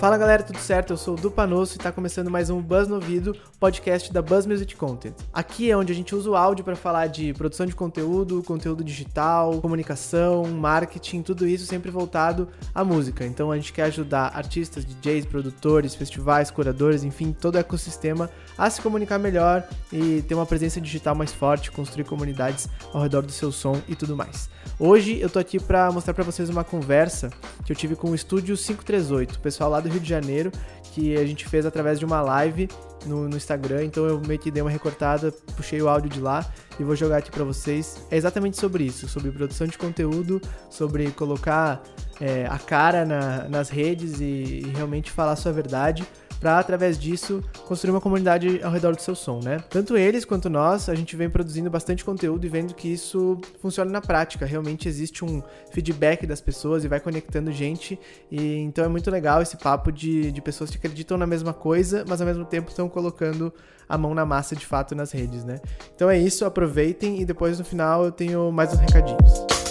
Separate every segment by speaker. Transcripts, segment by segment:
Speaker 1: Fala galera, tudo certo? Eu sou o Dupanosso e está começando mais um Buzz no Ouvido, podcast da Buzz Music Content. Aqui é onde a gente usa o áudio para falar de produção de conteúdo, conteúdo digital, comunicação, marketing, tudo isso sempre voltado à música. Então a gente quer ajudar artistas, DJs, produtores, festivais, curadores, enfim, todo o ecossistema a se comunicar melhor e ter uma presença digital mais forte, construir comunidades ao redor do seu som e tudo mais. Hoje eu tô aqui para mostrar para vocês uma conversa que eu tive com o Estúdio 538, o pessoal lá do Rio de Janeiro, que a gente fez através de uma live no, no, Instagram, então eu meio que dei uma recortada, puxei o áudio de lá e vou jogar aqui para vocês. É exatamente sobre isso, sobre produção de conteúdo, sobre colocar é, a cara na, nas redes e, e realmente falar a sua verdade para através disso construir uma comunidade ao redor do seu som, né? Tanto eles quanto nós, a gente vem produzindo bastante conteúdo e vendo que isso funciona na prática. Realmente existe um feedback das pessoas e vai conectando gente. E então é muito legal esse papo de, de pessoas que acreditam na mesma coisa, mas ao mesmo tempo estão colocando a mão na massa de fato nas redes, né? Então é isso, aproveitem e depois no final eu tenho mais uns recadinhos.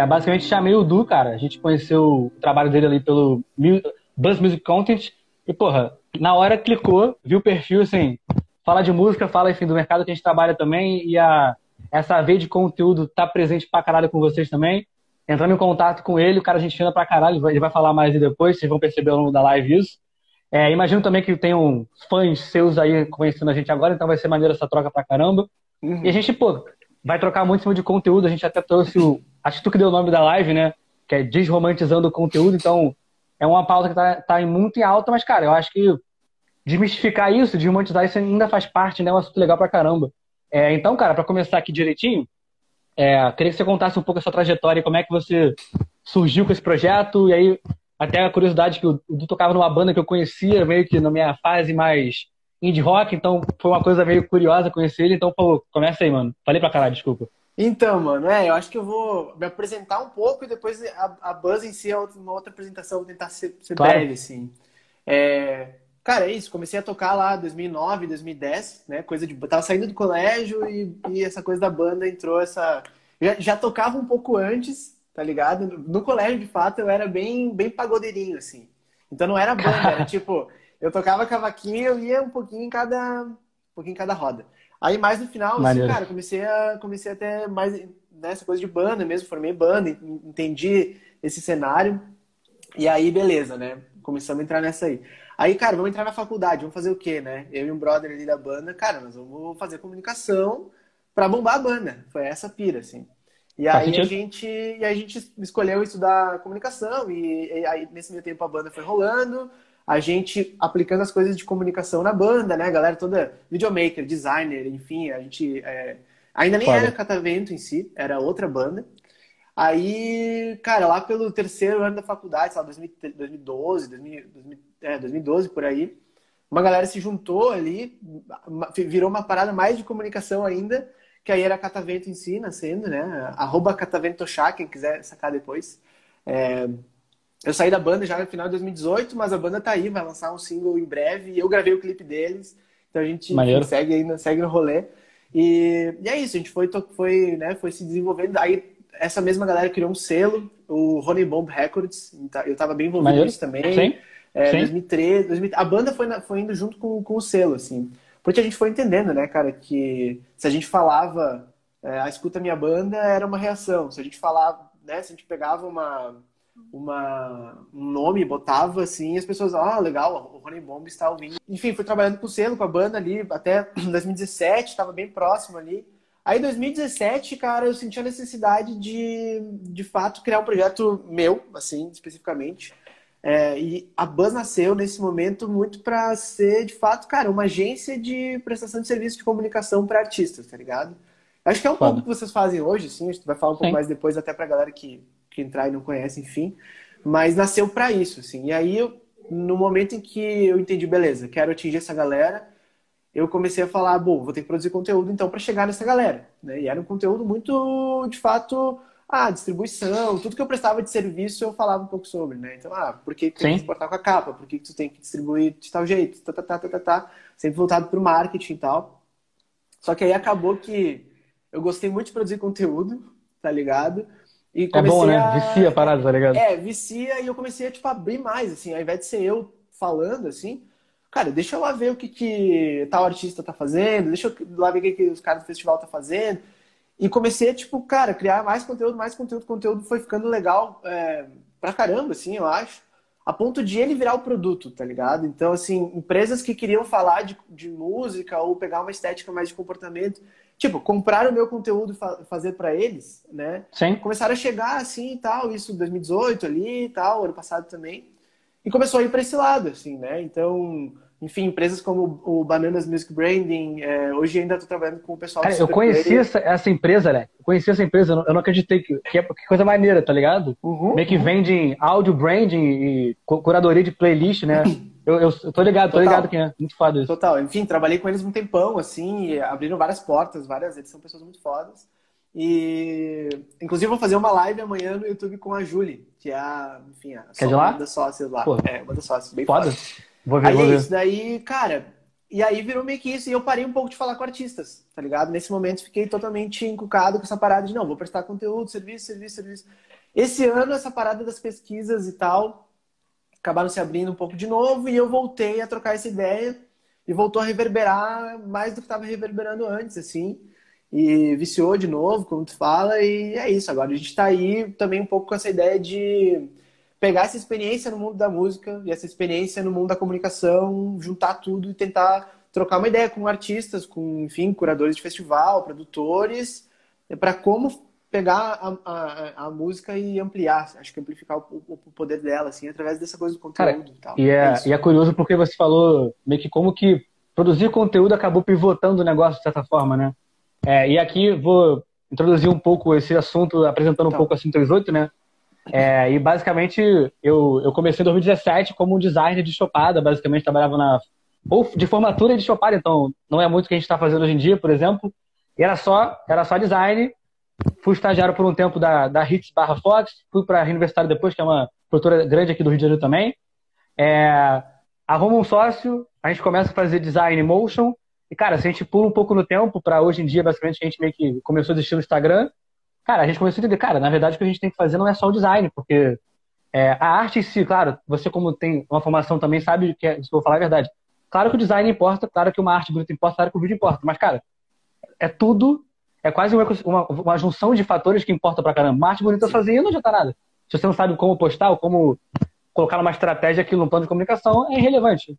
Speaker 2: É, basicamente chamei o Du, cara. A gente conheceu o trabalho dele ali pelo Buzz Music Content. E, porra, na hora clicou, viu o perfil, assim, fala de música, fala, enfim, do mercado que a gente trabalha também. E a, essa veia de conteúdo tá presente pra caralho com vocês também. Entrando em contato com ele, o cara a gente fina pra caralho, ele vai falar mais depois, vocês vão perceber ao longo da live isso. É, imagino também que tenham fãs seus aí conhecendo a gente agora, então vai ser maneiro essa troca pra caramba. Uhum. E a gente, pô, vai trocar muito em cima de conteúdo. A gente até trouxe o. Acho que tu que deu o nome da live, né? Que é Desromantizando o Conteúdo. Então, é uma pauta que tá, tá muito em alta, mas, cara, eu acho que desmistificar isso, desromantizar isso ainda faz parte, né? É um assunto legal pra caramba. É, então, cara, para começar aqui direitinho, é, queria que você contasse um pouco a sua trajetória, como é que você surgiu com esse projeto, e aí, até a curiosidade que o Du tocava numa banda que eu conhecia, meio que na minha fase mais indie rock, então foi uma coisa meio curiosa conhecer ele. Então, pô, começa aí, mano. Falei pra caralho, desculpa.
Speaker 1: Então, mano, é, eu acho que eu vou me apresentar um pouco e depois a, a Buzz em si é uma outra apresentação, vou tentar ser, ser claro. breve, assim. É, cara, é isso, comecei a tocar lá em 2009, 2010, né, coisa de... Tava saindo do colégio e, e essa coisa da banda entrou essa... Já, já, tocava um pouco antes, tá ligado? No colégio, de fato, eu era bem, bem pagodeirinho, assim. Então não era banda, era tipo eu tocava cavaquinho eu ia um pouquinho em cada, um pouquinho em cada roda. Aí mais no final, assim, cara, comecei a, comecei a ter mais nessa né, coisa de banda mesmo, formei banda, entendi esse cenário. E aí, beleza, né? Começamos a entrar nessa aí. Aí, cara, vamos entrar na faculdade, vamos fazer o quê, né? Eu e um brother ali da banda, cara, nós vamos fazer comunicação para bombar a banda. Foi essa pira, assim. E aí a gente, e a gente escolheu estudar comunicação e, e aí nesse meio tempo a banda foi rolando a gente aplicando as coisas de comunicação na banda, né? A galera toda, videomaker, designer, enfim, a gente. É... ainda nem era Catavento em si, era outra banda. Aí, cara, lá pelo terceiro ano da faculdade, sei lá, 2012, 2000, é, 2012 por aí, uma galera se juntou ali, virou uma parada mais de comunicação ainda, que aí era Catavento em si, nascendo, né? Arroba Chá, quem quiser sacar depois. É, eu saí da banda já no final de 2018, mas a banda tá aí, vai lançar um single em breve. E eu gravei o clipe deles. Então a gente segue ainda, segue no rolê. E, e, é isso, a gente foi, foi, né, foi se desenvolvendo. Aí essa mesma galera criou um selo, o Honey Bomb Records. Então, eu tava bem envolvido nisso também. Sim. É, Sim. 2013, 2000, a banda foi, na, foi indo junto com, com o selo, assim. Porque a gente foi entendendo, né, cara, que se a gente falava, é, a escuta minha banda era uma reação. Se a gente falava, né, se a gente pegava uma uma, um nome, botava assim, e as pessoas, ah, legal, o Rony Bomb está ouvindo. Enfim, fui trabalhando com o selo, com a banda ali, até 2017, estava bem próximo ali. Aí, em 2017, cara, eu senti a necessidade de, de fato, criar um projeto meu, assim, especificamente. É, e a Buzz nasceu nesse momento muito para ser, de fato, cara, uma agência de prestação de serviço de comunicação para artistas, tá ligado? Acho que é um Foda. pouco que vocês fazem hoje, sim. A gente vai falar um pouco Sim. mais depois, até pra galera que que entrar e não conhece, enfim. Mas nasceu para isso, assim. E aí, eu, no momento em que eu entendi, beleza, quero atingir essa galera, eu comecei a falar, bom, vou ter que produzir conteúdo então para chegar nessa galera. Né? E era um conteúdo muito, de fato, ah, distribuição, tudo que eu prestava de serviço eu falava um pouco sobre, né? Então, ah, por que tu tem que exportar com a capa? Por que tu tem que distribuir de tal jeito? Tá, tá, tá, tá, tá, tá. Sempre voltado para o marketing e tal. Só que aí acabou que eu gostei muito de produzir conteúdo, tá ligado?
Speaker 2: E é bom, né? A... Vicia a parada, tá ligado?
Speaker 1: É, vicia e eu comecei a, tipo, abrir mais, assim, ao invés de ser eu falando, assim, cara, deixa eu lá ver o que, que tal artista tá fazendo, deixa eu lá ver o que, que os caras do festival tá fazendo. E comecei a, tipo, cara, criar mais conteúdo, mais conteúdo, conteúdo foi ficando legal é, pra caramba, assim, eu acho. A ponto de ele virar o produto, tá ligado? Então, assim, empresas que queriam falar de, de música ou pegar uma estética mais de comportamento, tipo, comprar o meu conteúdo e fazer para eles, né?
Speaker 2: Sim.
Speaker 1: Começaram a chegar assim e tal, isso em 2018 ali e tal, ano passado também. E começou a ir para esse lado, assim, né? Então, enfim, empresas como o Bananas Music Branding, é, hoje ainda estou trabalhando com o pessoal
Speaker 2: Cara, eu conheci essa, essa, empresa, né? Eu conheci essa empresa, eu não, eu não acreditei que, que, é, que coisa maneira, tá ligado? Uhum, Meio que vende áudio branding e curadoria de playlist, né? Eu, eu, eu tô ligado, Total. tô ligado quem é. Muito foda isso.
Speaker 1: Total. Enfim, trabalhei com eles um tempão, assim, abriram várias portas, várias, eles são pessoas muito fodas. E, inclusive, vou fazer uma live amanhã no YouTube com a Julie, que é a, enfim, a
Speaker 2: que é de lá?
Speaker 1: uma das sócias lá. É, uma das sócias, bem
Speaker 2: foda.
Speaker 1: foda.
Speaker 2: Vou ver,
Speaker 1: aí
Speaker 2: vou
Speaker 1: é
Speaker 2: ver.
Speaker 1: isso, daí, cara, e aí virou meio que isso, e eu parei um pouco de falar com artistas, tá ligado? Nesse momento fiquei totalmente encucado com essa parada de, não, vou prestar conteúdo, serviço, serviço, serviço. Esse ano, essa parada das pesquisas e tal, acabaram se abrindo um pouco de novo, e eu voltei a trocar essa ideia, e voltou a reverberar mais do que estava reverberando antes, assim e viciou de novo, como tu fala, e é isso. Agora a gente está aí também um pouco com essa ideia de pegar essa experiência no mundo da música e essa experiência no mundo da comunicação, juntar tudo e tentar trocar uma ideia com artistas, com, enfim, curadores de festival, produtores, para como pegar a, a, a, música e ampliar, acho que amplificar o, o, poder dela, assim, através dessa coisa do conteúdo Cara, e tal.
Speaker 2: E é, é e é curioso porque você falou meio que como que produzir conteúdo acabou pivotando o negócio de certa forma, né? É, e aqui vou introduzir um pouco esse assunto, apresentando um então. pouco a 138, né? É, e basicamente eu, eu comecei em 2017 como um designer de chopada, basicamente trabalhava na. ou de formatura de chopada, então não é muito o que a gente está fazendo hoje em dia, por exemplo. E era só, era só design. Fui estagiário por um tempo da, da Hits barra Fox, fui para a Universitário depois, que é uma produtora grande aqui do Rio de Janeiro também. É, arrumo um sócio, a gente começa a fazer design motion, e, cara, se a gente pula um pouco no tempo para hoje em dia, basicamente, a gente meio que começou a existir no Instagram, cara, a gente começou a entender, cara, na verdade o que a gente tem que fazer não é só o design, porque é, a arte em si, claro, você como tem uma formação também sabe que é, se eu vou falar a verdade. Claro que o design importa, claro que uma arte bonita importa, claro que o vídeo importa, mas, cara, é tudo, é quase uma, uma, uma junção de fatores que importa pra caramba. Uma arte bonita sozinha não adianta nada. Se você não sabe como postar ou como colocar uma estratégia aqui no plano de comunicação, é irrelevante.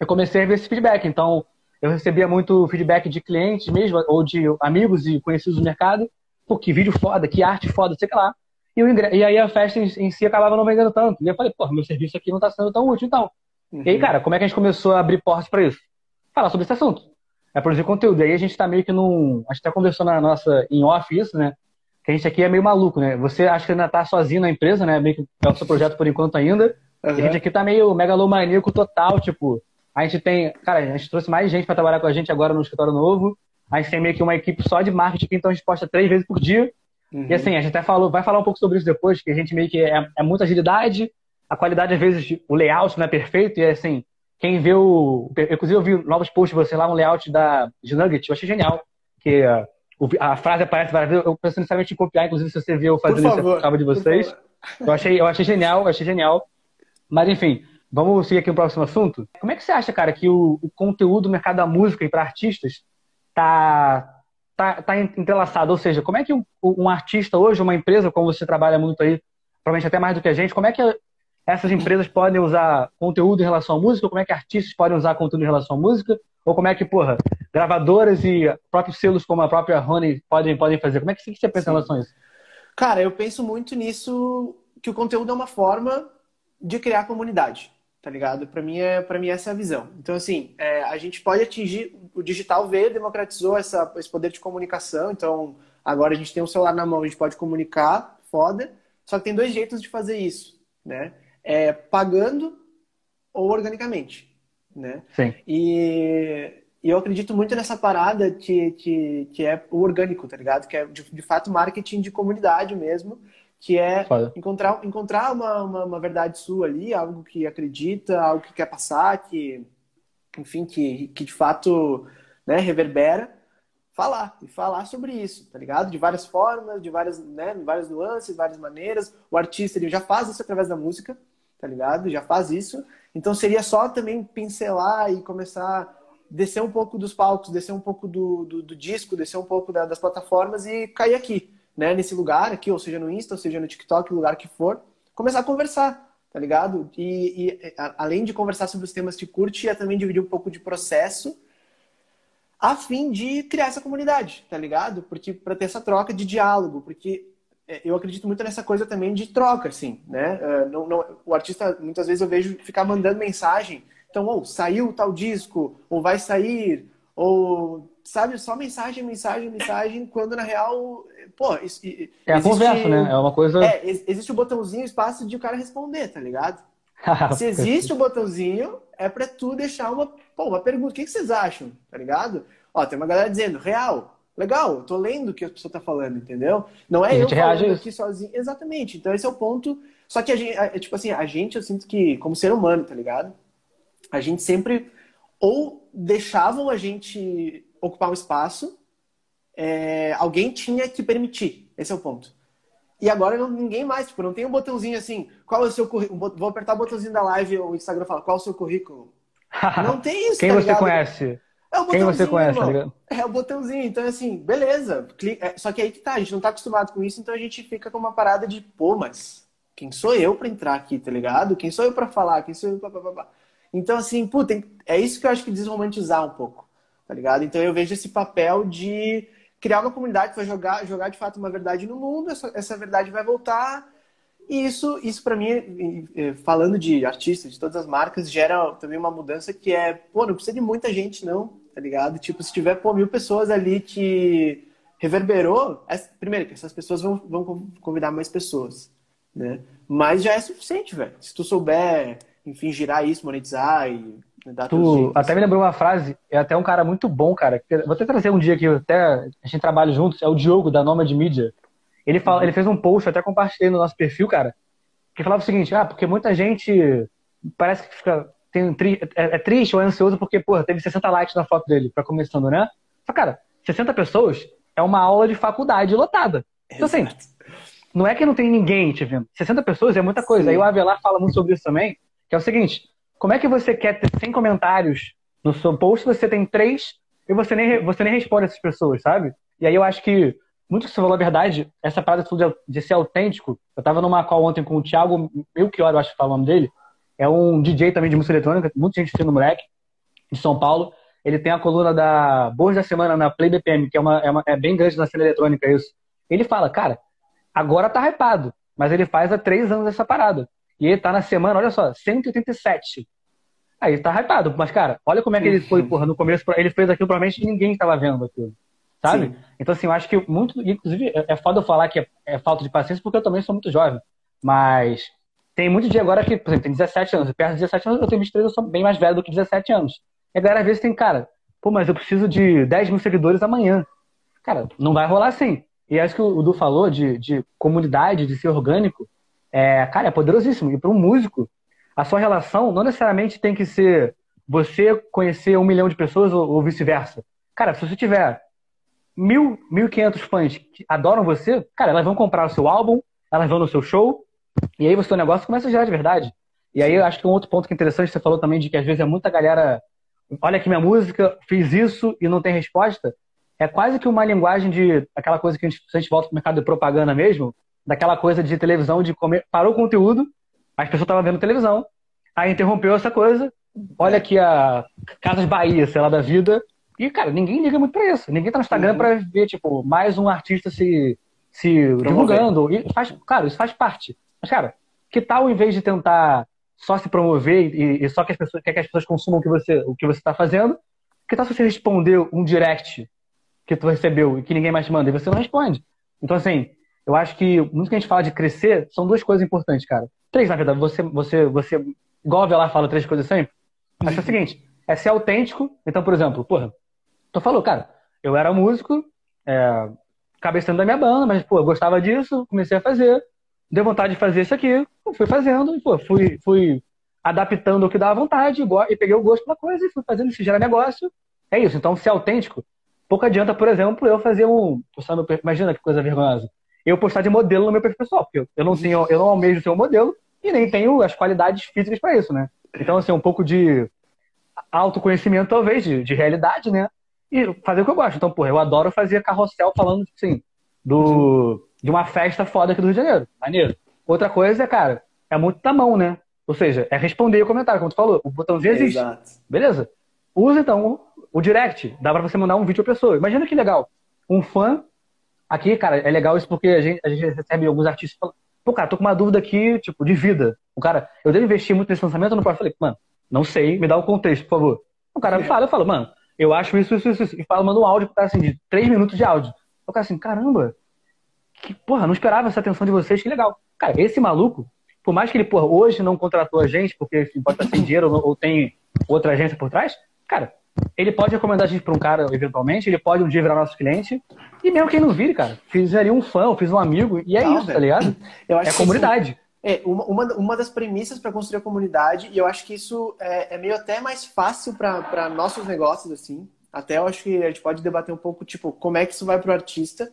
Speaker 2: Eu comecei a ver esse feedback, então eu recebia muito feedback de clientes mesmo, ou de amigos e conhecidos do mercado. Pô, que vídeo foda, que arte foda, sei lá. E, e aí a festa em, em, si acabava não vendendo tanto. E eu falei, pô, meu serviço aqui não tá sendo tão útil, então. Uhum. E aí, cara, como é que a gente começou a abrir portas para isso? Falar sobre esse assunto. É produzir conteúdo. E aí a gente tá meio que num. A gente até conversou na nossa, em off isso, né? Que a gente aqui é meio maluco, né? Você acha que ainda tá sozinho na empresa, né? Meio que é o seu projeto por enquanto ainda. Uhum. E a gente aqui tá meio megalomaníaco total, tipo, a gente tem, cara, a gente trouxe mais gente para trabalhar com a gente agora no escritório novo. A gente tem meio que uma equipe só de marketing, então a gente posta três vezes por dia. Uhum. E assim, a gente até falou, vai falar um pouco sobre isso depois, que a gente meio que é, é muita agilidade, a qualidade, às vezes, o layout não é perfeito, e assim, quem vê o. Inclusive, eu vi novos posts de você lá, um layout da, de Nugget, eu achei genial. Que uh, a frase aparece várias vezes, eu penso necessariamente em copiar, inclusive, se você viu eu fazendo isso, eu acaba de vocês. Eu achei, eu achei genial, eu achei genial. Mas, enfim, Vamos seguir aqui o próximo assunto? Como é que você acha, cara, que o, o conteúdo do mercado da música e para artistas tá, tá, tá entrelaçado? Ou seja, como é que um, um, artista hoje, uma empresa, como você trabalha muito aí, provavelmente até mais do que a gente, como é que essas empresas podem usar conteúdo em relação à música? Como é que artistas podem usar conteúdo em relação à música? Ou como é que, porra, gravadoras e próprios selos como a própria Rony podem, podem fazer? Como é que você pensa Sim. em relação a isso?
Speaker 1: Cara, eu penso muito nisso, que o conteúdo é uma forma de criar comunidade tá ligado? Para mim, é, mim essa é a visão. Então, assim, é, a gente pode atingir, o digital veio, democratizou essa, esse poder de comunicação, então agora a gente tem um celular na mão, a gente pode comunicar, foda, só que tem dois jeitos de fazer isso, né? É pagando ou organicamente, né?
Speaker 2: Sim.
Speaker 1: E, e eu acredito muito nessa parada que, que, que é o orgânico, tá ligado? Que é, de, de fato, marketing de comunidade mesmo, que é encontrar, encontrar uma, uma, uma, verdade sua ali, algo que acredita, algo que quer passar, que, enfim, que, que de fato né, reverbera, falar e falar sobre isso, tá ligado? De várias formas, de várias, né, várias nuances, várias maneiras. O artista ele já faz isso através da música, tá ligado? Já faz isso. Então seria só também pincelar e começar descer um pouco dos palcos, descer um pouco do, do, do disco, descer um pouco da, das plataformas e cair aqui, né? Nesse lugar aqui, ou seja no Insta, ou seja no TikTok, lugar que for, começar a conversar, tá ligado? E, e a, além de conversar sobre os temas que curte, é também dividir um pouco de processo a fim de criar essa comunidade, tá ligado? Porque para ter essa troca de diálogo, porque é, eu acredito muito nessa coisa também de troca, assim, né? É, não, não, o artista, muitas vezes eu vejo ficar mandando mensagem então, ou saiu tal disco, ou vai sair, ou sabe, só mensagem, mensagem, mensagem, quando na real, pô, isso,
Speaker 2: é a conversa, né? É uma coisa.
Speaker 1: É, existe o botãozinho, espaço de o cara responder, tá ligado? Se existe o botãozinho, é pra tu deixar uma, pô, uma pergunta. O que, que vocês acham? Tá ligado? Ó, tem uma galera dizendo, real, legal, tô lendo o que a pessoa tá falando, entendeu? Não é eu falando aqui sozinho. Exatamente. Então esse é o ponto. Só que a gente, é, tipo assim, a gente, eu sinto que, como ser humano, tá ligado? a gente sempre ou deixavam a gente ocupar um espaço, é, alguém tinha que permitir. Esse é o ponto. E agora não, ninguém mais, tipo, não tem um botãozinho assim, qual é o seu currículo? Vou apertar o botãozinho da live, o Instagram fala, qual é o seu currículo? Não tem isso,
Speaker 2: Quem
Speaker 1: tá
Speaker 2: você conhece? É o Quem você conhece, tá?
Speaker 1: É o botãozinho. Então, assim, beleza. É, só que aí que tá, a gente não tá acostumado com isso, então a gente fica com uma parada de, pô, mas quem sou eu para entrar aqui, tá ligado? Quem sou eu para falar? Quem sou eu pra... Então, assim, puta, é isso que eu acho que desromantizar um pouco, tá ligado? Então eu vejo esse papel de criar uma comunidade que vai jogar, jogar de fato uma verdade no mundo, essa, essa verdade vai voltar. E isso, isso para mim, falando de artistas, de todas as marcas, gera também uma mudança que é, pô, não precisa de muita gente, não, tá ligado? Tipo, se tiver, pô, mil pessoas ali que reverberou, primeiro, que essas pessoas vão, vão convidar mais pessoas, né? Mas já é suficiente, velho. Se tu souber enfim, girar isso, monetizar e
Speaker 2: tu Até me lembrou uma frase, é até um cara muito bom, cara. Vou até trazer um dia que até a gente trabalha juntos, é o Diogo, da Nomad Media. Ele, fala, uhum. ele fez um post, até compartilhei no nosso perfil, cara, que falava o seguinte, ah, porque muita gente parece que fica tem, é, é, triste ou é ansioso porque, porra, teve 60 likes na foto dele, pra começando, né? Só, cara, 60 pessoas é uma aula de faculdade lotada. Então, assim, não é que não tem ninguém te vendo. 60 pessoas é muita coisa. Sim. Aí o Avelar fala muito sobre isso também. Que é o seguinte: como é que você quer ter 100 comentários no seu post, você tem três e você nem, você nem responde essas pessoas, sabe? E aí eu acho que, muito que você falou a verdade, essa parada de, de ser autêntico. Eu tava numa call ontem com o Thiago Melchior, eu acho que fala o nome dele. É um DJ também de música eletrônica, muita gente fina no moleque, de São Paulo. Ele tem a coluna da Boas da Semana na Play BPM, que é, uma, é, uma, é bem grande na cena eletrônica isso. Ele fala, cara, agora tá hypado, mas ele faz há três anos essa parada. E ele tá na semana, olha só, 187. Aí tá hypado. Mas, cara, olha como é que ele foi, porra, no começo, ele fez aquilo, provavelmente ninguém tava vendo aquilo. Sabe? Sim. Então, assim, eu acho que muito. Inclusive, é, é foda eu falar que é, é, falta de paciência, porque eu também sou muito jovem. Mas tem muito dia agora que, por exemplo, tem 17 anos. Perto de 17 anos, eu tenho 23, eu sou bem mais velho do que 17 anos. E a galera às vezes tem, cara, pô, mas eu preciso de 10 mil seguidores amanhã. Cara, não vai rolar assim. E acho que o Du falou de, de comunidade, de ser orgânico é, cara, é poderosíssimo. E para um músico, a sua relação não necessariamente tem que ser você conhecer um milhão de pessoas ou, ou vice-versa. Cara, se você tiver mil, mil e quinhentos fãs que adoram você, cara, elas vão comprar o seu álbum, elas vão no seu show, e aí o seu negócio começa a gerar de verdade. E aí eu acho que um outro ponto que é interessante, você falou também de que às vezes é muita galera, olha aqui minha música, fiz isso e não tem resposta. É quase que uma linguagem de aquela coisa que a gente, se a gente volta para o mercado de propaganda mesmo, daquela coisa de televisão, de comer. Parou o conteúdo, as pessoas estavam vendo televisão, aí interrompeu essa coisa. Olha aqui a Casas Bahia, sei lá, da vida. E, cara, ninguém liga muito pra isso. Ninguém tá no Instagram uhum. pra ver, tipo, mais um artista se, se divulgando. E faz, cara, isso faz parte. Mas, cara, que tal, em vez de tentar só se promover e, e só que as pessoas, quer que as pessoas consumam o que você, o que você tá fazendo, que tal se você responder um direct que tu recebeu e que ninguém mais te manda e você não responde? Então, assim, eu acho que muito que a gente fala de crescer são duas coisas importantes, cara. Três, na verdade. Você, você, você igual a Velar fala três coisas sempre. Acho é o seguinte: é ser autêntico. Então, por exemplo, porra, tu falou, cara, eu era músico, é, cabeçando da minha banda, mas, pô, eu gostava disso, comecei a fazer, deu vontade de fazer isso aqui, fui fazendo, e, pô, fui, fui adaptando o que dava vontade, e peguei o gosto pela coisa e fui fazendo, se gera negócio. É isso, então ser autêntico. Pouco adianta, por exemplo, eu fazer um. Meu, imagina que coisa vergonhosa. Eu postar de modelo no meu perfil pessoal, porque eu não tenho, eu não almejo ser um modelo e nem tenho as qualidades físicas para isso, né? Então, assim, um pouco de autoconhecimento, talvez, de, de realidade, né? E fazer o que eu gosto. Então, porra, eu adoro fazer carrossel falando, assim, do, de uma festa foda aqui do Rio de Janeiro. Maneiro. Outra coisa, cara, é muito da mão, né? Ou seja, é responder o comentário, como tu falou. O botãozinho existe. Exato. Beleza? Usa, então, o direct. Dá pra você mandar um vídeo pra pessoa. Imagina que legal. Um fã. Aqui, cara, é legal isso porque a gente, a gente recebe alguns artistas falando, pô, cara, tô com uma dúvida aqui, tipo, de vida. O cara, eu devo investir muito nesse lançamento? Eu não posso. falei, mano, não sei, me dá o contexto, por favor. O cara me fala, eu falo, mano, eu acho isso, isso, isso, isso. E fala, manda um áudio pro cara assim, de três minutos de áudio. O cara assim, caramba, que, porra, não esperava essa atenção de vocês, que legal. Cara, esse maluco, por mais que ele, porra, hoje não contratou a gente, porque enfim, pode estar sem dinheiro ou, ou tem outra agência por trás, cara, ele pode recomendar a gente para um cara, eventualmente, ele pode um dia virar nosso cliente, e mesmo quem não vire, cara, fizeria um fã, fiz um amigo, e é não, isso, tá velho. tá ligado? Eu acho é comunidade.
Speaker 1: É, uma, uma, uma das premissas para construir a comunidade, e eu acho que isso é, é meio até mais fácil para nossos negócios, assim. Até eu acho que a gente pode debater um pouco, tipo, como é que isso vai pro artista,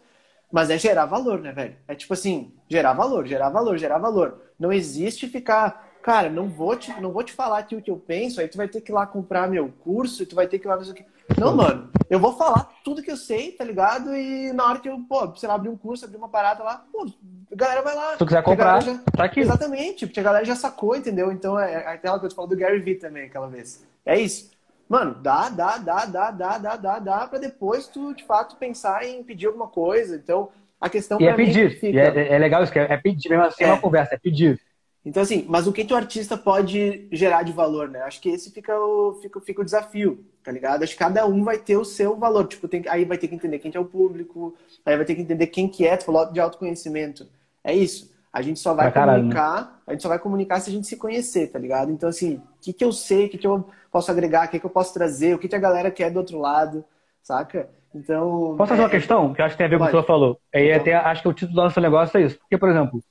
Speaker 1: mas é gerar valor, né, velho? É tipo assim, gerar valor, gerar valor, gerar valor. Não existe ficar, cara, não vou te, não vou te falar aqui o que eu penso, aí tu vai ter que ir lá comprar meu curso, e tu vai ter que ir lá fazer o que. Não, mano, eu vou falar tudo que eu sei, tá ligado? E na hora que eu, pô, sei lá, abrir um curso, abrir uma parada lá, pô, a galera vai lá. Se
Speaker 2: tu quiser comprar, já... tá aqui.
Speaker 1: Exatamente, porque a galera já sacou, entendeu? Então é, é aquela que eu te falo do Gary Vee também, aquela vez. É isso. Mano, dá, dá, dá, dá, dá, dá, dá, dá, pra depois tu, de fato, pensar em pedir alguma coisa. Então, a questão
Speaker 2: E é pedir. Fica... E é, é, legal isso, que é, é pedir, mesmo assim é uma é. conversa, é pedir.
Speaker 1: Então, assim, mas o que, que o artista pode gerar de valor, né? Acho que esse fica o, fica, fica o desafio, tá ligado? Acho que cada um vai ter o seu valor. Tipo, tem, aí vai ter que entender quem que é o público, aí vai ter que entender quem que é, tu falou de autoconhecimento. É isso. A gente só vai né? comunicar, a gente só vai comunicar se a gente se conhecer, tá ligado? Então, assim, o que, que eu sei, o que, que eu posso agregar, o que, que eu posso trazer, o que, que a galera quer do outro lado, saca? Então.
Speaker 2: Posso fazer é... uma questão que acho que tem a ver com o que você falou? Aí então... até acho que o título do nosso negócio é isso. Porque, por exemplo,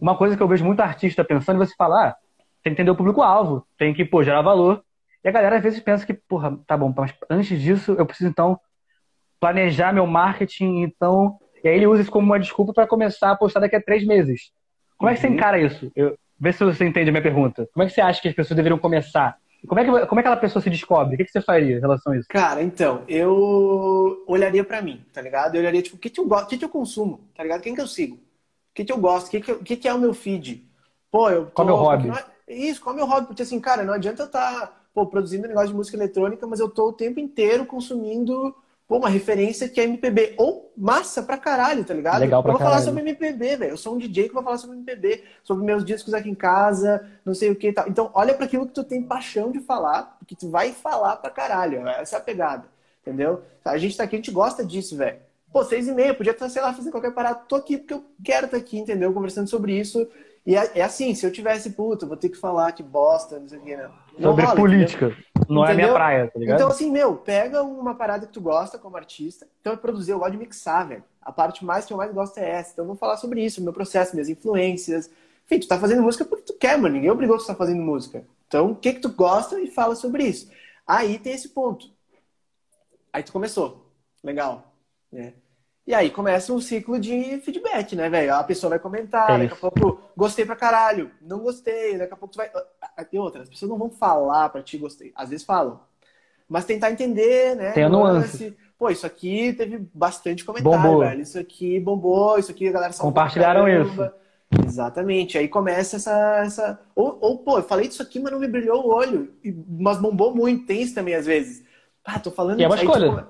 Speaker 2: uma coisa que eu vejo muito artista pensando é você falar, ah, tem que entender o público-alvo, tem que, pô, gerar valor. E a galera às vezes pensa que, porra, tá bom, mas antes disso eu preciso então planejar meu marketing, então. E aí ele usa isso como uma desculpa para começar a postar daqui a três meses. Como é que você uhum. encara isso? Eu, vê se você entende a minha pergunta. Como é que você acha que as pessoas deveriam começar? Como é que, como é que aquela pessoa se descobre? O que, que você faria em relação a isso?
Speaker 1: Cara, então, eu olharia para mim, tá ligado? Eu olharia, tipo, o que, que eu gosto, o que, que eu consumo, tá ligado? Quem que eu sigo? Que, que eu gosto, o que, que, que, é o meu feed. Pô, eu tô,
Speaker 2: qual é o meu hobby?
Speaker 1: É, isso, qual é o meu hobby? Porque assim, cara, não adianta eu estar tá, pô, produzindo negócio de música eletrônica, mas eu tô o tempo inteiro consumindo pô, uma referência que é MPB. Ou massa pra caralho, tá ligado?
Speaker 2: Legal pra
Speaker 1: eu vou
Speaker 2: caralho.
Speaker 1: falar sobre MPB, velho. Eu sou um DJ que vou falar sobre MPB, sobre meus discos aqui em casa, não sei o que e tal. Então, olha para aquilo que tu tem paixão de falar, porque tu vai falar pra caralho. Essa é a pegada, entendeu? A gente tá aqui, a gente gosta disso, velho. Pô, seis e meia, podia estar, sei lá, fazendo qualquer parada. Tô aqui porque eu quero estar aqui, entendeu? Conversando sobre isso. E é, é assim, se eu tivesse, puta, vou ter que falar que bosta, não sei o que, né?
Speaker 2: Não sobre rola, política. Entendeu? Não é a minha praia, tá ligado?
Speaker 1: Então, assim, meu, pega uma parada que tu gosta como artista. Então, é produzir, eu gosto de mixar, velho. A parte mais que eu mais gosto é essa. Então, vamos falar sobre isso, meu processo, minhas influências. Enfim, tu tá fazendo música porque tu quer, mano. Ninguém obrigou tu estar fazendo música. Então, o que que tu gosta e fala sobre isso. Aí tem esse ponto. Aí tu começou. Legal. Né? E aí começa um ciclo de feedback, né, velho? A pessoa vai comentar, é daqui a pouco, gostei pra caralho, não gostei, daqui a pouco tu vai. Ah, ah, tem outra, as pessoas não vão falar pra ti gostei. Às vezes falam. Mas tentar entender, né?
Speaker 2: Tem a nuance.
Speaker 1: Pô, isso aqui teve bastante comentário, bombou. velho. Isso aqui bombou, isso aqui a galera
Speaker 2: Compartilharam isso.
Speaker 1: Exatamente. Aí começa essa. essa... Ou, ou, pô, eu falei disso aqui, mas não me brilhou o olho. Mas bombou muito. Tem isso também, às vezes. Ah, tô falando.
Speaker 2: E é uma escolha.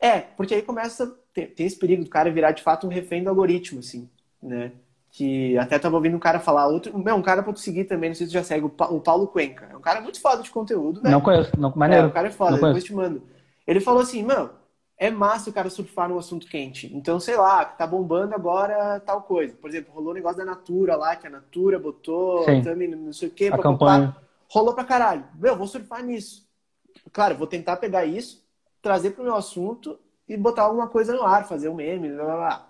Speaker 1: É, porque aí começa tem, tem esse perigo do cara virar de fato um refém do algoritmo, assim, né? Que até tava ouvindo um cara falar, outro, meu, um cara pra tu seguir também, não sei se tu já segue, o Paulo Cuenca. É um cara muito foda de conteúdo,
Speaker 2: Não conheço, não, maneiro.
Speaker 1: É, o cara é foda, depois te mando. Ele falou assim, mano, é massa o cara surfar num assunto quente. Então, sei lá, tá bombando agora tal coisa. Por exemplo, rolou o negócio da Natura lá, que a Natura botou, também não sei o quê,
Speaker 2: a campanha.
Speaker 1: Rolou pra caralho. Meu, vou surfar nisso. claro, vou tentar pegar isso, trazer para o meu assunto e botar alguma coisa no ar, fazer um meme, blá, blá, blá.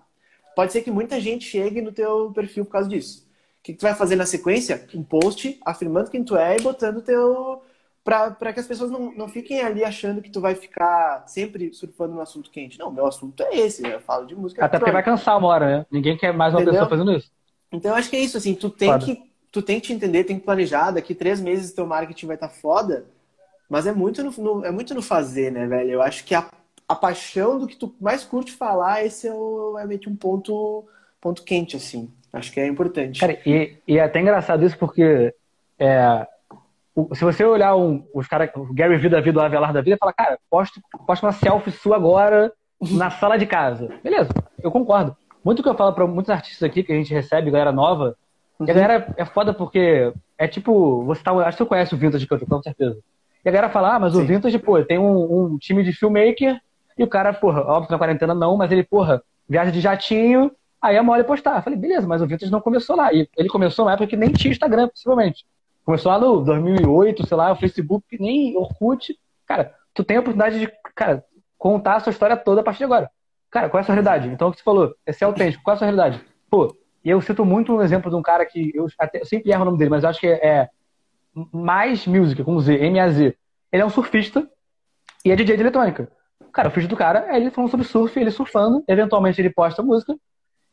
Speaker 1: Pode ser que muita gente chegue no teu perfil por causa disso. O que tu vai fazer na sequência? Um post afirmando quem tu é e botando teu para que as pessoas não, não fiquem ali achando que tu vai ficar sempre surfando no assunto quente. Não, meu assunto é esse, eu falo de música.
Speaker 2: Até porque vai cansar uma hora, né? Ninguém quer mais uma Entendeu? pessoa fazendo isso.
Speaker 1: Então eu acho que é isso, assim, tu tem que tu tem que te entender, tem que planejar, daqui três meses teu marketing vai estar tá foda, mas é muito no, no, é muito no fazer, né, velho? Eu acho que a, a paixão do que tu mais curte falar, esse é, o, é meio que um ponto, ponto quente, assim. Acho que é importante.
Speaker 2: Cara, e, e é até engraçado isso porque é, se você olhar um, os caras, o Gary Vee da vida, o Avelar da vida, fala, cara, posta, posta uma selfie sua agora na sala de casa. Beleza, eu concordo. Muito que eu falo para muitos artistas aqui que a gente recebe, galera nova, uhum. e a galera é foda porque é tipo, você tá, acho que você conhece o Vintage com certeza. E a galera fala, ah, mas Sim. o Vintage, pô, tem um, um, time de filmmaker, e o cara, porra, óbvio que na quarentena não, mas ele, porra, viaja de jatinho, aí é mole postar. Eu falei, beleza, mas o Vintage não começou lá. E ele começou na época que nem tinha Instagram, possivelmente. Começou lá no 2008, sei lá, o Facebook, nem Orkut. Cara, tu tem a oportunidade de, cara, contar a sua história toda a partir de agora. Cara, qual é a sua realidade? Então, o que você falou, esse é autêntico, qual é a sua realidade? Pô, e eu cito muito um exemplo de um cara que eu, até, eu sempre erro o nome dele, mas eu acho que é, é mais music, com Z, M-A-Z. Ele é um surfista e é DJ de eletrônica. Cara, o vídeo do cara é ele falando sobre surf, ele surfando, eventualmente ele posta música.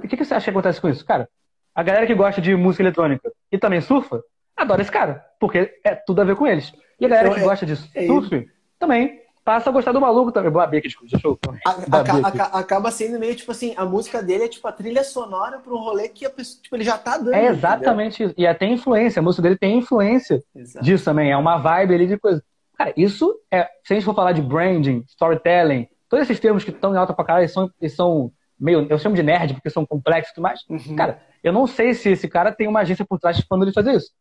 Speaker 2: E o que, que você acha que acontece com isso? Cara, a galera que gosta de música eletrônica e também surfa, adora esse cara, porque é tudo a ver com eles. E a galera então, que é, gosta de é surf também passa a gostar do maluco também. Boa desculpa, deixa eu.
Speaker 1: acaba sendo meio tipo assim, a música dele é tipo a trilha sonora para um rolê que a pessoa, tipo, ele já tá dando.
Speaker 2: É exatamente entendeu? isso. E até influência, a música dele tem influência Exato. disso também. É uma vibe ali de coisa. Cara, isso é. Se a gente for falar de branding, storytelling, todos esses termos que estão em alta pra caralho, eles são, eles são meio. Eu chamo de nerd porque são complexos e tudo mais. Uhum. Cara, eu não sei se esse cara tem uma agência por trás quando ele fazer isso.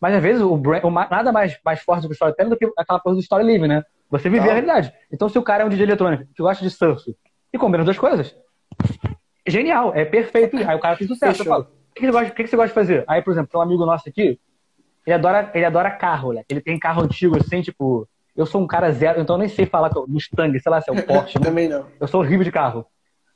Speaker 2: Mas às vezes o, brand, o nada mais, mais forte do que o storytelling do que aquela coisa do story livre, né? Você viver a realidade. Então, se o cara é um DJ eletrônico que gosta de surf e combina as duas coisas, genial, é perfeito. Aí o cara tem sucesso. Eu falo, o que, você gosta, o que você gosta de fazer? Aí, por exemplo, tem um amigo nosso aqui, ele adora, ele adora carro, né? Ele tem carro antigo assim, tipo. Eu sou um cara zero, então eu nem sei falar do Mustang, sei lá se é o Porsche.
Speaker 1: Também não.
Speaker 2: Eu sou horrível de carro.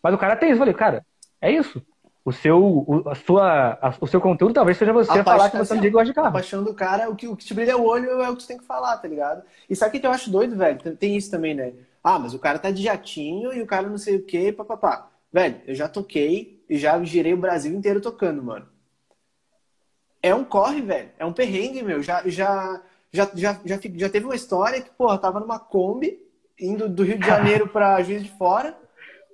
Speaker 2: Mas o cara tem isso. Eu falei, cara, é isso o seu, o, a sua, a, o seu conteúdo talvez seja você falar que você não gosta de carro. A
Speaker 1: paixão do cara, o que, o que te brilha o olho é o que você tem que falar, tá ligado? E sabe o que eu acho doido, velho? Tem isso também, né? Ah, mas o cara tá de jatinho e o cara não sei o quê, papapá. Velho, eu já toquei e já girei o Brasil inteiro tocando, mano. É um corre, velho. É um perrengue, meu. Já, já, já, já, já, já teve uma história que, porra, tava numa Kombi, indo do Rio de Janeiro pra Juiz de Fora.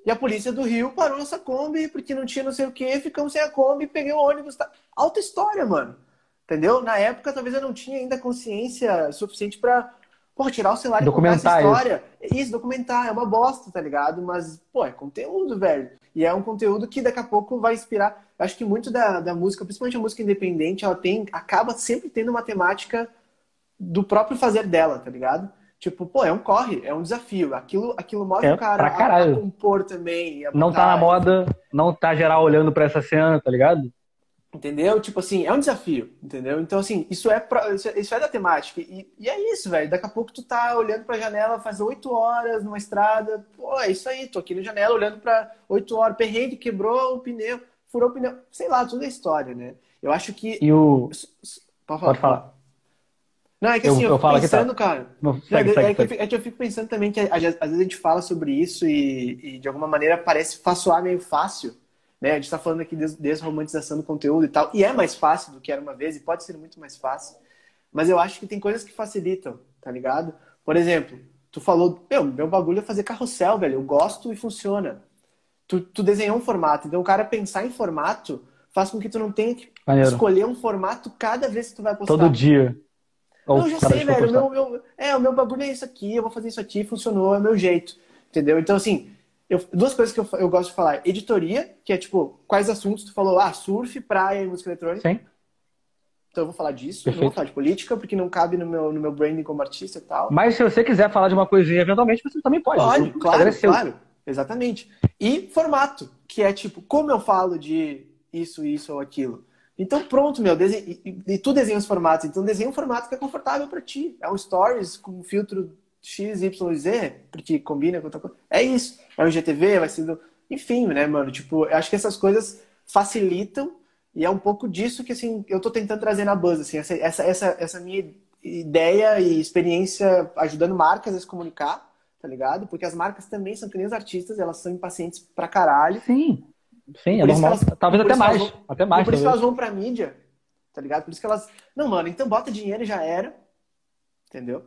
Speaker 1: E a polícia do Rio parou nossa Kombi porque não tinha não sei o que, ficamos sem a Kombi, peguei o ônibus. Tá... Alta história, mano. Entendeu? Na época, talvez eu não tinha ainda consciência suficiente pra pô, tirar o celular e
Speaker 2: documentar essa
Speaker 1: história. Isso. isso, documentar. É uma bosta, tá ligado? Mas, pô, é conteúdo, velho. E é um conteúdo que daqui a pouco vai inspirar. Eu acho que muito da, da música, principalmente a música independente, ela tem, acaba sempre tendo uma temática do próprio fazer dela, tá ligado? Tipo, pô, é um corre, é um desafio. Aquilo, aquilo move é, o cara
Speaker 2: a,
Speaker 1: a, compor também. A
Speaker 2: não tá na moda, não tá geral olhando pra essa cena, tá ligado?
Speaker 1: Entendeu? Tipo assim, é um desafio, entendeu? Então, assim, isso é, pra, isso, é, isso é da temática. E, e, é isso, velho. Daqui a pouco tu tá olhando pra janela faz oito horas numa estrada. Pô, é isso aí, tô aqui na janela olhando pra oito horas. Perrengue, quebrou o pneu, furou o pneu. Sei lá, tudo é história, né? Eu acho que.
Speaker 2: E o. Pode falar. Pode falar.
Speaker 1: Não, é que assim, eu, eu, eu fico pensando, tá... cara. Não, segue, é, segue, é, que eu, é, que eu fico pensando também que às vezes a gente fala sobre isso e, e de alguma maneira parece façoar meio fácil. Né? A gente está falando aqui de desromantização do conteúdo e tal. E é mais fácil do que era uma vez, e pode ser muito mais fácil. Mas eu acho que tem coisas que facilitam, tá ligado? Por exemplo, tu falou, meu, meu bagulho é fazer carrossel, velho. Eu gosto e funciona. Tu, tu desenhou um formato. Então, o cara pensar em formato faz com que tu não tenha que Maneiro. escolher um formato cada vez que tu vai postar.
Speaker 2: Todo dia.
Speaker 1: Não, já sei, velho. Meu, meu, é, o meu bagulho é isso aqui, eu vou fazer isso aqui, funcionou, é o meu jeito. Entendeu? Então, assim, eu, duas coisas que eu, eu gosto de falar. Editoria, que é tipo, quais assuntos tu falou? Ah, surf, praia e música eletrônica.
Speaker 2: Sim.
Speaker 1: Então eu vou falar disso. Perfeito. Não vou falar de política, porque não cabe no meu, no meu branding como artista e tal.
Speaker 2: Mas se você quiser falar de uma coisinha eventualmente, você também pode.
Speaker 1: Pode, claro, claro. Exatamente. E formato, que é tipo, como eu falo de isso, isso ou aquilo. Então pronto, meu, e, e, tu desenha os formatos, então desenha um formato que é confortável para ti. É um stories com filtro X, Y, Z, porque combina com outra coisa. É isso. É o GTV, vai ser do... Enfim, né, mano? Tipo, eu acho que essas coisas facilitam e é um pouco disso que, assim, eu tô tentando trazer na Buzz, assim, essa, essa, essa, essa minha ideia e experiência ajudando marcas a se comunicar, tá ligado? Porque as marcas também são que nem os artistas, elas são impacientes pra caralho.
Speaker 2: Sim. Sim, é normal. Elas, talvez até mais. Vão, até mais.
Speaker 1: Por talvez. isso que elas vão pra mídia, tá ligado? Por isso que elas. Não, mano, então bota dinheiro e já era. Entendeu?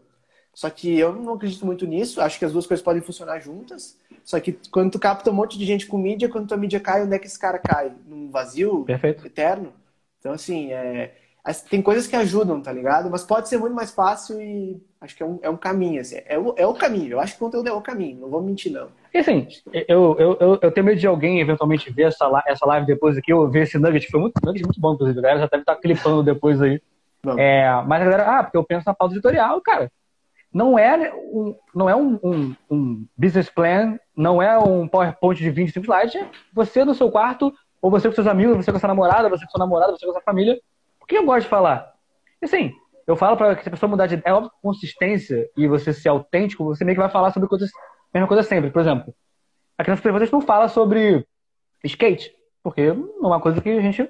Speaker 1: Só que eu não acredito muito nisso. Acho que as duas coisas podem funcionar juntas. Só que quando tu capta um monte de gente com mídia, quando tua mídia cai, onde é que esse cara cai? Num vazio
Speaker 2: Perfeito.
Speaker 1: eterno? Então, assim, é... tem coisas que ajudam, tá ligado? Mas pode ser muito mais fácil e acho que é um, é um caminho, assim. É o, é o caminho. Eu acho que o conteúdo é o caminho. Não vou mentir, não.
Speaker 2: E assim, eu, eu, eu, eu, tenho medo de alguém eventualmente ver essa, essa live depois aqui, ou ver esse nugget. Foi muito, nugget muito bom, inclusive. A galera já deve estar clipando depois aí. É, mas a galera, ah, porque eu penso na pauta editorial, cara. Não é um, não é um, um, um business plan, não é um PowerPoint de 25 slides. É você no seu quarto, ou você com seus amigos, você com sua namorada, você com sua namorada, você com sua família. O que eu gosto de falar? E assim, eu falo para que a pessoa mudar de é óbvio, consistência e você ser autêntico, você meio que vai falar sobre coisas, mesma coisa sempre. Por exemplo, aqui nas perguntas não fala sobre skate. Porque não é uma coisa que a gente.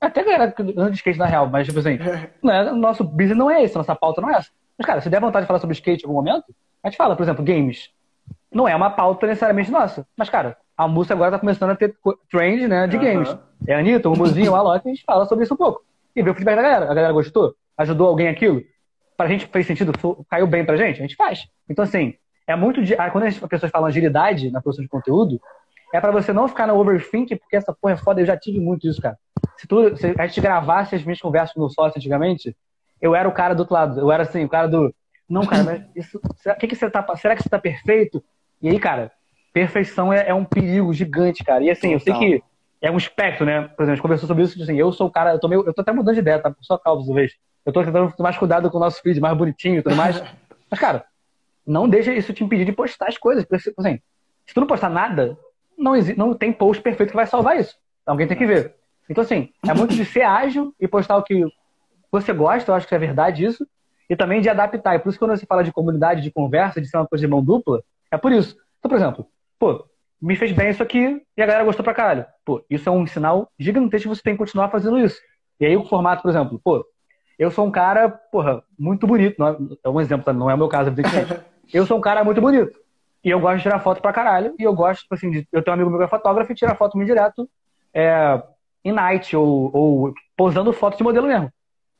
Speaker 2: Até galera anda de skate na real, mas, tipo assim, não é, nosso business não é esse, nossa pauta não é essa. Mas, cara, se der vontade de falar sobre skate em algum momento, a gente fala, por exemplo, games. Não é uma pauta necessariamente nossa. Mas, cara, a música agora tá começando a ter trend, né, de uhum. games. É a Anitta, o Muzinho, o Alok, a gente fala sobre isso um pouco. E vê o feedback da galera. A galera gostou? Ajudou alguém aquilo? Pra gente fez sentido? Caiu bem pra gente? A gente faz. Então, assim, é muito de. Quando as pessoas falam agilidade na produção de conteúdo, é para você não ficar no overthink, porque essa porra é foda. Eu já tive muito isso, cara. Se, tu, se a gente gravasse as minhas conversas com o sócio antigamente, eu era o cara do outro lado. Eu era assim, o cara do. Não, cara, mas isso. Será que, que você tá. Será que você tá perfeito? E aí, cara, perfeição é, é um perigo gigante, cara. E assim, eu sei que é um espectro, né? Por exemplo, a gente conversou sobre isso, assim, eu sou o cara, eu tô, meio, eu tô até mudando de ideia, tá? Só calvo, talvez. Eu tô tentando mais cuidado com o nosso feed, mais bonitinho e tudo mais. Mas, cara, não deixa isso te impedir de postar as coisas. Porque, assim, se tu não postar nada, não, existe, não tem post perfeito que vai salvar isso. Alguém tem que ver. Então, assim, é muito de ser ágil e postar o que você gosta, eu acho que é verdade isso, e também de adaptar. E por isso, quando você fala de comunidade, de conversa, de ser uma coisa de mão dupla, é por isso. Então, por exemplo, pô, me fez bem isso aqui e a galera gostou pra caralho. Pô, isso é um sinal gigantesco que você tem que continuar fazendo isso. E aí o formato, por exemplo, pô, eu sou um cara, porra, muito bonito. Não é, é um exemplo, tá? não é o meu caso, evidentemente. Eu sou um cara muito bonito. E eu gosto de tirar foto pra caralho. E eu gosto, tipo assim, de, eu tenho um amigo meu que é fotógrafo e tira foto muito direto é, em night ou, ou posando foto de modelo mesmo.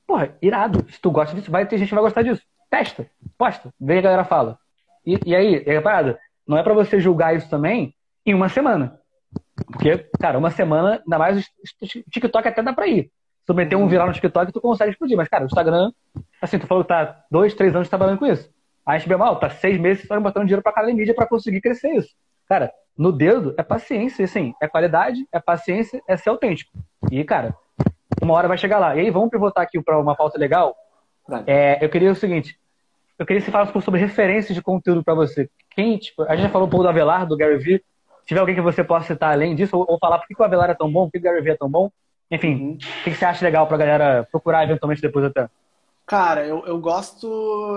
Speaker 2: Porra, irado. Se tu gosta disso, vai ter gente que vai gostar disso. Testa, posta, vê a galera fala. E, e aí, é parada. Não é para você julgar isso também em uma semana. Porque, cara, uma semana, ainda mais o TikTok até dá pra ir. Se tu meter um viral no TikTok, tu consegue explodir. Mas, cara, o Instagram, assim, tu falou que tá dois, três anos trabalhando com isso. A gente mal, tá seis meses só botando dinheiro pra cada mídia pra conseguir crescer isso. Cara, no dedo é paciência, assim, é qualidade, é paciência, é ser autêntico. E, cara, uma hora vai chegar lá. E aí, vamos pivotar aqui para uma pauta legal. É, eu queria o seguinte: eu queria que você falasse um pouco sobre referências de conteúdo para você. Quem, tipo, a gente já falou um pouco do Avelar, do Gary Vee. Se tiver alguém que você possa citar além disso, ou, ou falar por que, o Avelar é tão bom, por que o Gary Vee é tão bom. Enfim, uhum. o que, que você acha legal pra galera procurar eventualmente depois até?
Speaker 1: Cara, eu, eu gosto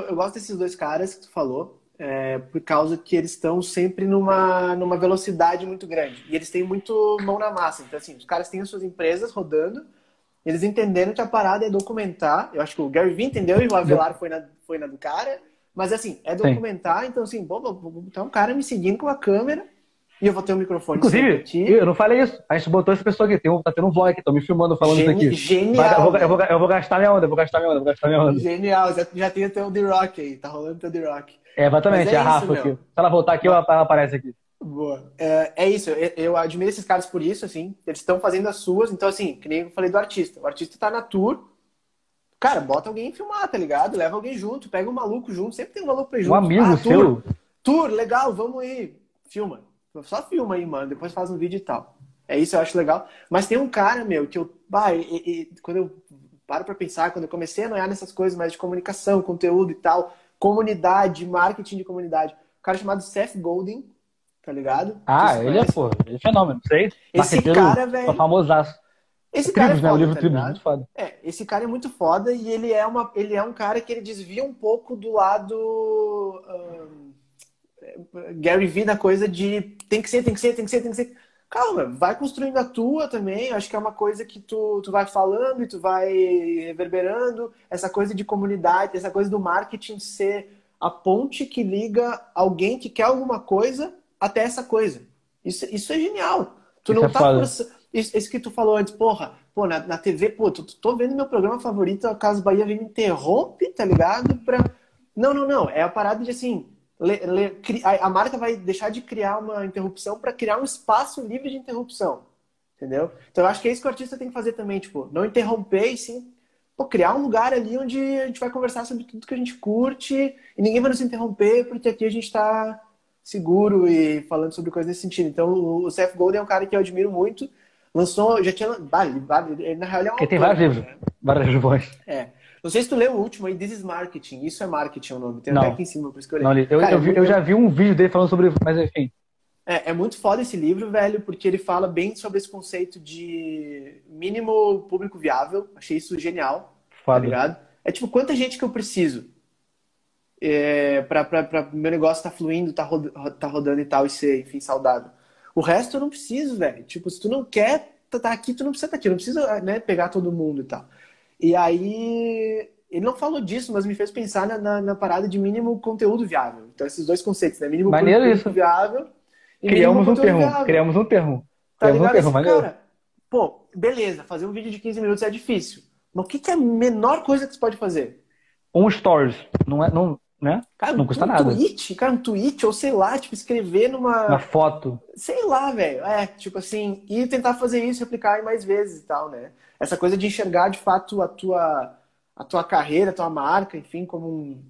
Speaker 1: eu gosto desses dois caras que tu falou, é, por causa que eles estão sempre numa, numa velocidade muito grande. E eles têm muito mão na massa. Então, assim, os caras têm as suas empresas rodando, eles entenderam que a parada é documentar. Eu acho que o Gary Vee entendeu e o Avelar foi na, foi na do cara. Mas assim, é documentar, Sim. então assim, bom, vou botar um cara me seguindo com a câmera e eu vou ter um microfone.
Speaker 2: Inclusive, eu não falei isso. A gente botou essa pessoa aqui, tem um, tá tendo um vlog aqui, tô me filmando falando Geni isso aqui.
Speaker 1: Genial.
Speaker 2: eu, vou, eu, vou, eu, vou, gastar minha onda, eu vou gastar minha onda, vou gastar minha onda.
Speaker 1: Genial, já, já tem até o The Rock aí, tá rolando o The Rock.
Speaker 2: É, exatamente, é, é a Rafa aqui. Se ela voltar aqui, ela, ela aparece aqui.
Speaker 1: Boa. É, é isso, eu, eu, admiro esses caras por isso, assim. Eles estão fazendo as suas, então, assim, que nem eu falei do artista. O artista tá na tour. Cara, bota alguém filmar, tá ligado? Leva alguém junto, pega um maluco junto. Sempre tem um maluco pra ir junto.
Speaker 2: Um amigo ah, seu.
Speaker 1: Tour, tour, legal, vamos ir. Filma. Só filma aí, mano. Depois faz um vídeo e tal. É isso, eu acho legal. Mas tem um cara, meu, que eu. Bah, e, e, quando eu paro pra pensar, quando eu comecei a noiar nessas coisas mais de comunicação, conteúdo e tal, comunidade, marketing de comunidade. Um cara chamado Seth Golden
Speaker 2: tá ligado? Ah, ele é, pô, ele é fenômeno, sei.
Speaker 1: Esse cara, velho.
Speaker 2: Famosaço.
Speaker 1: Esse cara é foda, né? O livro tá Tribos, muito foda. É, esse cara é muito foda e ele é, uma, ele é um cara que ele desvia um pouco do lado um, Gary Vee na coisa de tem que ser, tem que ser, tem que ser, tem que ser. Calma, vai construindo a tua também. Acho que é uma coisa que tu, tu vai falando e tu vai reverberando. Essa coisa de comunidade, essa coisa do marketing ser a ponte que liga alguém que quer alguma coisa até essa coisa. Isso, isso é genial. Tu isso não é tá isso, isso, que tu falou antes, porra, pô, na, na TV, pô, tu, tô vendo meu programa favorito, a Casa Bahia vem me interrompe, tá ligado? Pra... Não, não, não. É a parada de assim. Le, le, a, a marca vai deixar de criar uma interrupção para criar um espaço livre de interrupção. Entendeu? Então eu acho que é isso que o artista tem que fazer também, tipo, não interromper e sim pô, criar um lugar ali onde a gente vai conversar sobre tudo que a gente curte e ninguém vai nos interromper, porque aqui a gente está seguro e falando sobre coisas nesse sentido. Então o Seth Golden é um cara que eu admiro muito Lançou, já tinha. Vale, vale, na real, ele é um
Speaker 2: tem vários livros, né? vários livros
Speaker 1: É. Não sei se tu leu o último aí, This is Marketing. Isso é marketing é o nome. Tem
Speaker 2: não.
Speaker 1: até aqui em cima, por isso que eu
Speaker 2: li. Não, eu, Cara, eu, vi, eu, já vi um vídeo dele falando sobre. Mas enfim.
Speaker 1: É, é muito foda esse livro, velho, porque ele fala bem sobre esse conceito de mínimo público viável. Achei isso genial. Tá foda. Tá ligado? É tipo, quanta gente que eu preciso é, pra meu negócio tá fluindo, tá, tá rodando e tal, e ser, enfim, saudável. O resto eu não preciso, velho. Tipo, se tu não quer estar tá aqui, tu não precisa estar tá aqui. Não precisa né, pegar todo mundo e tal. E aí, ele não falou disso, mas me fez pensar na, na, na parada de mínimo conteúdo viável. Então, esses dois conceitos, né? Mínimo
Speaker 2: Maneiro
Speaker 1: conteúdo
Speaker 2: isso.
Speaker 1: viável
Speaker 2: e Criamos um termo. Viável. Criamos um termo.
Speaker 1: Tá Criamos ligado? um termo, cara, pô, beleza, fazer um vídeo de 15 minutos é difícil. Mas o que, que é a menor coisa que você pode fazer?
Speaker 2: Um stories. Não é, não, né?
Speaker 1: Cara,
Speaker 2: não custa
Speaker 1: um
Speaker 2: nada.
Speaker 1: Tweet, cara, um tweet, ou sei lá, tipo, escrever numa.
Speaker 2: Uma foto.
Speaker 1: Sei lá, velho. É, tipo assim, e tentar fazer isso, replicar mais vezes e tal, né? Essa coisa de enxergar de fato a tua, a tua carreira, a tua marca, enfim, como um,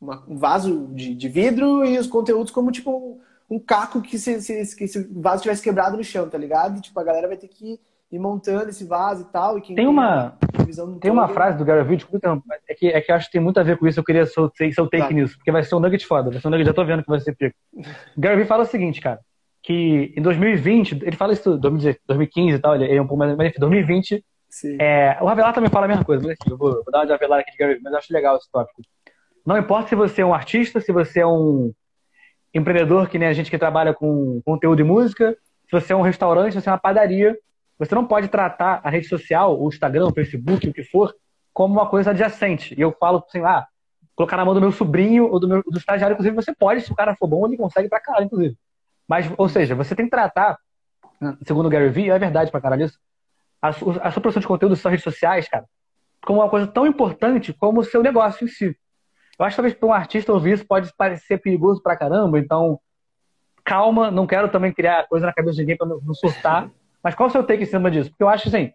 Speaker 1: uma, um vaso de, de, vidro e os conteúdos como tipo um, um caco que se, se, que se vaso tivesse quebrado no chão, tá ligado? E, tipo, a galera vai ter que ir montando esse vaso e tal. E
Speaker 2: tem, tem uma tem uma frase do Gary Vee, é que, é que eu acho que tem muito a ver com isso, eu queria seu, seu take tá. nisso, porque vai ser um nugget foda, vai ser um nugget, já tô vendo que vai ser pico. Gary Vee fala o seguinte, cara, que em 2020, ele fala isso 2015 e tal, ele é um pouco mais, mas enfim, 2020, é, o Avelar também fala a mesma coisa, mas eu vou, vou dar uma de Avelar aqui de Gary Vee, mas eu acho legal esse tópico. Não importa se você é um artista, se você é um empreendedor, que nem a gente que trabalha com conteúdo e música, se você é um restaurante, se você é uma padaria, você não pode tratar a rede social, o Instagram, o Facebook, o que for, como uma coisa adjacente. E eu falo assim, ah, colocar na mão do meu sobrinho ou do, meu, do estagiário, inclusive, você pode, se o cara for bom, ele consegue pra caralho, inclusive. Mas, ou seja, você tem que tratar, segundo o Gary Vee, é verdade pra caralho isso, a, a sua produção de conteúdo suas redes sociais, cara, como uma coisa tão importante como o seu negócio em si. Eu acho que talvez para um artista ouvir isso pode parecer perigoso pra caramba, então calma, não quero também criar coisa na cabeça de ninguém pra não surtar. Mas qual o seu take em cima disso? Porque eu acho assim,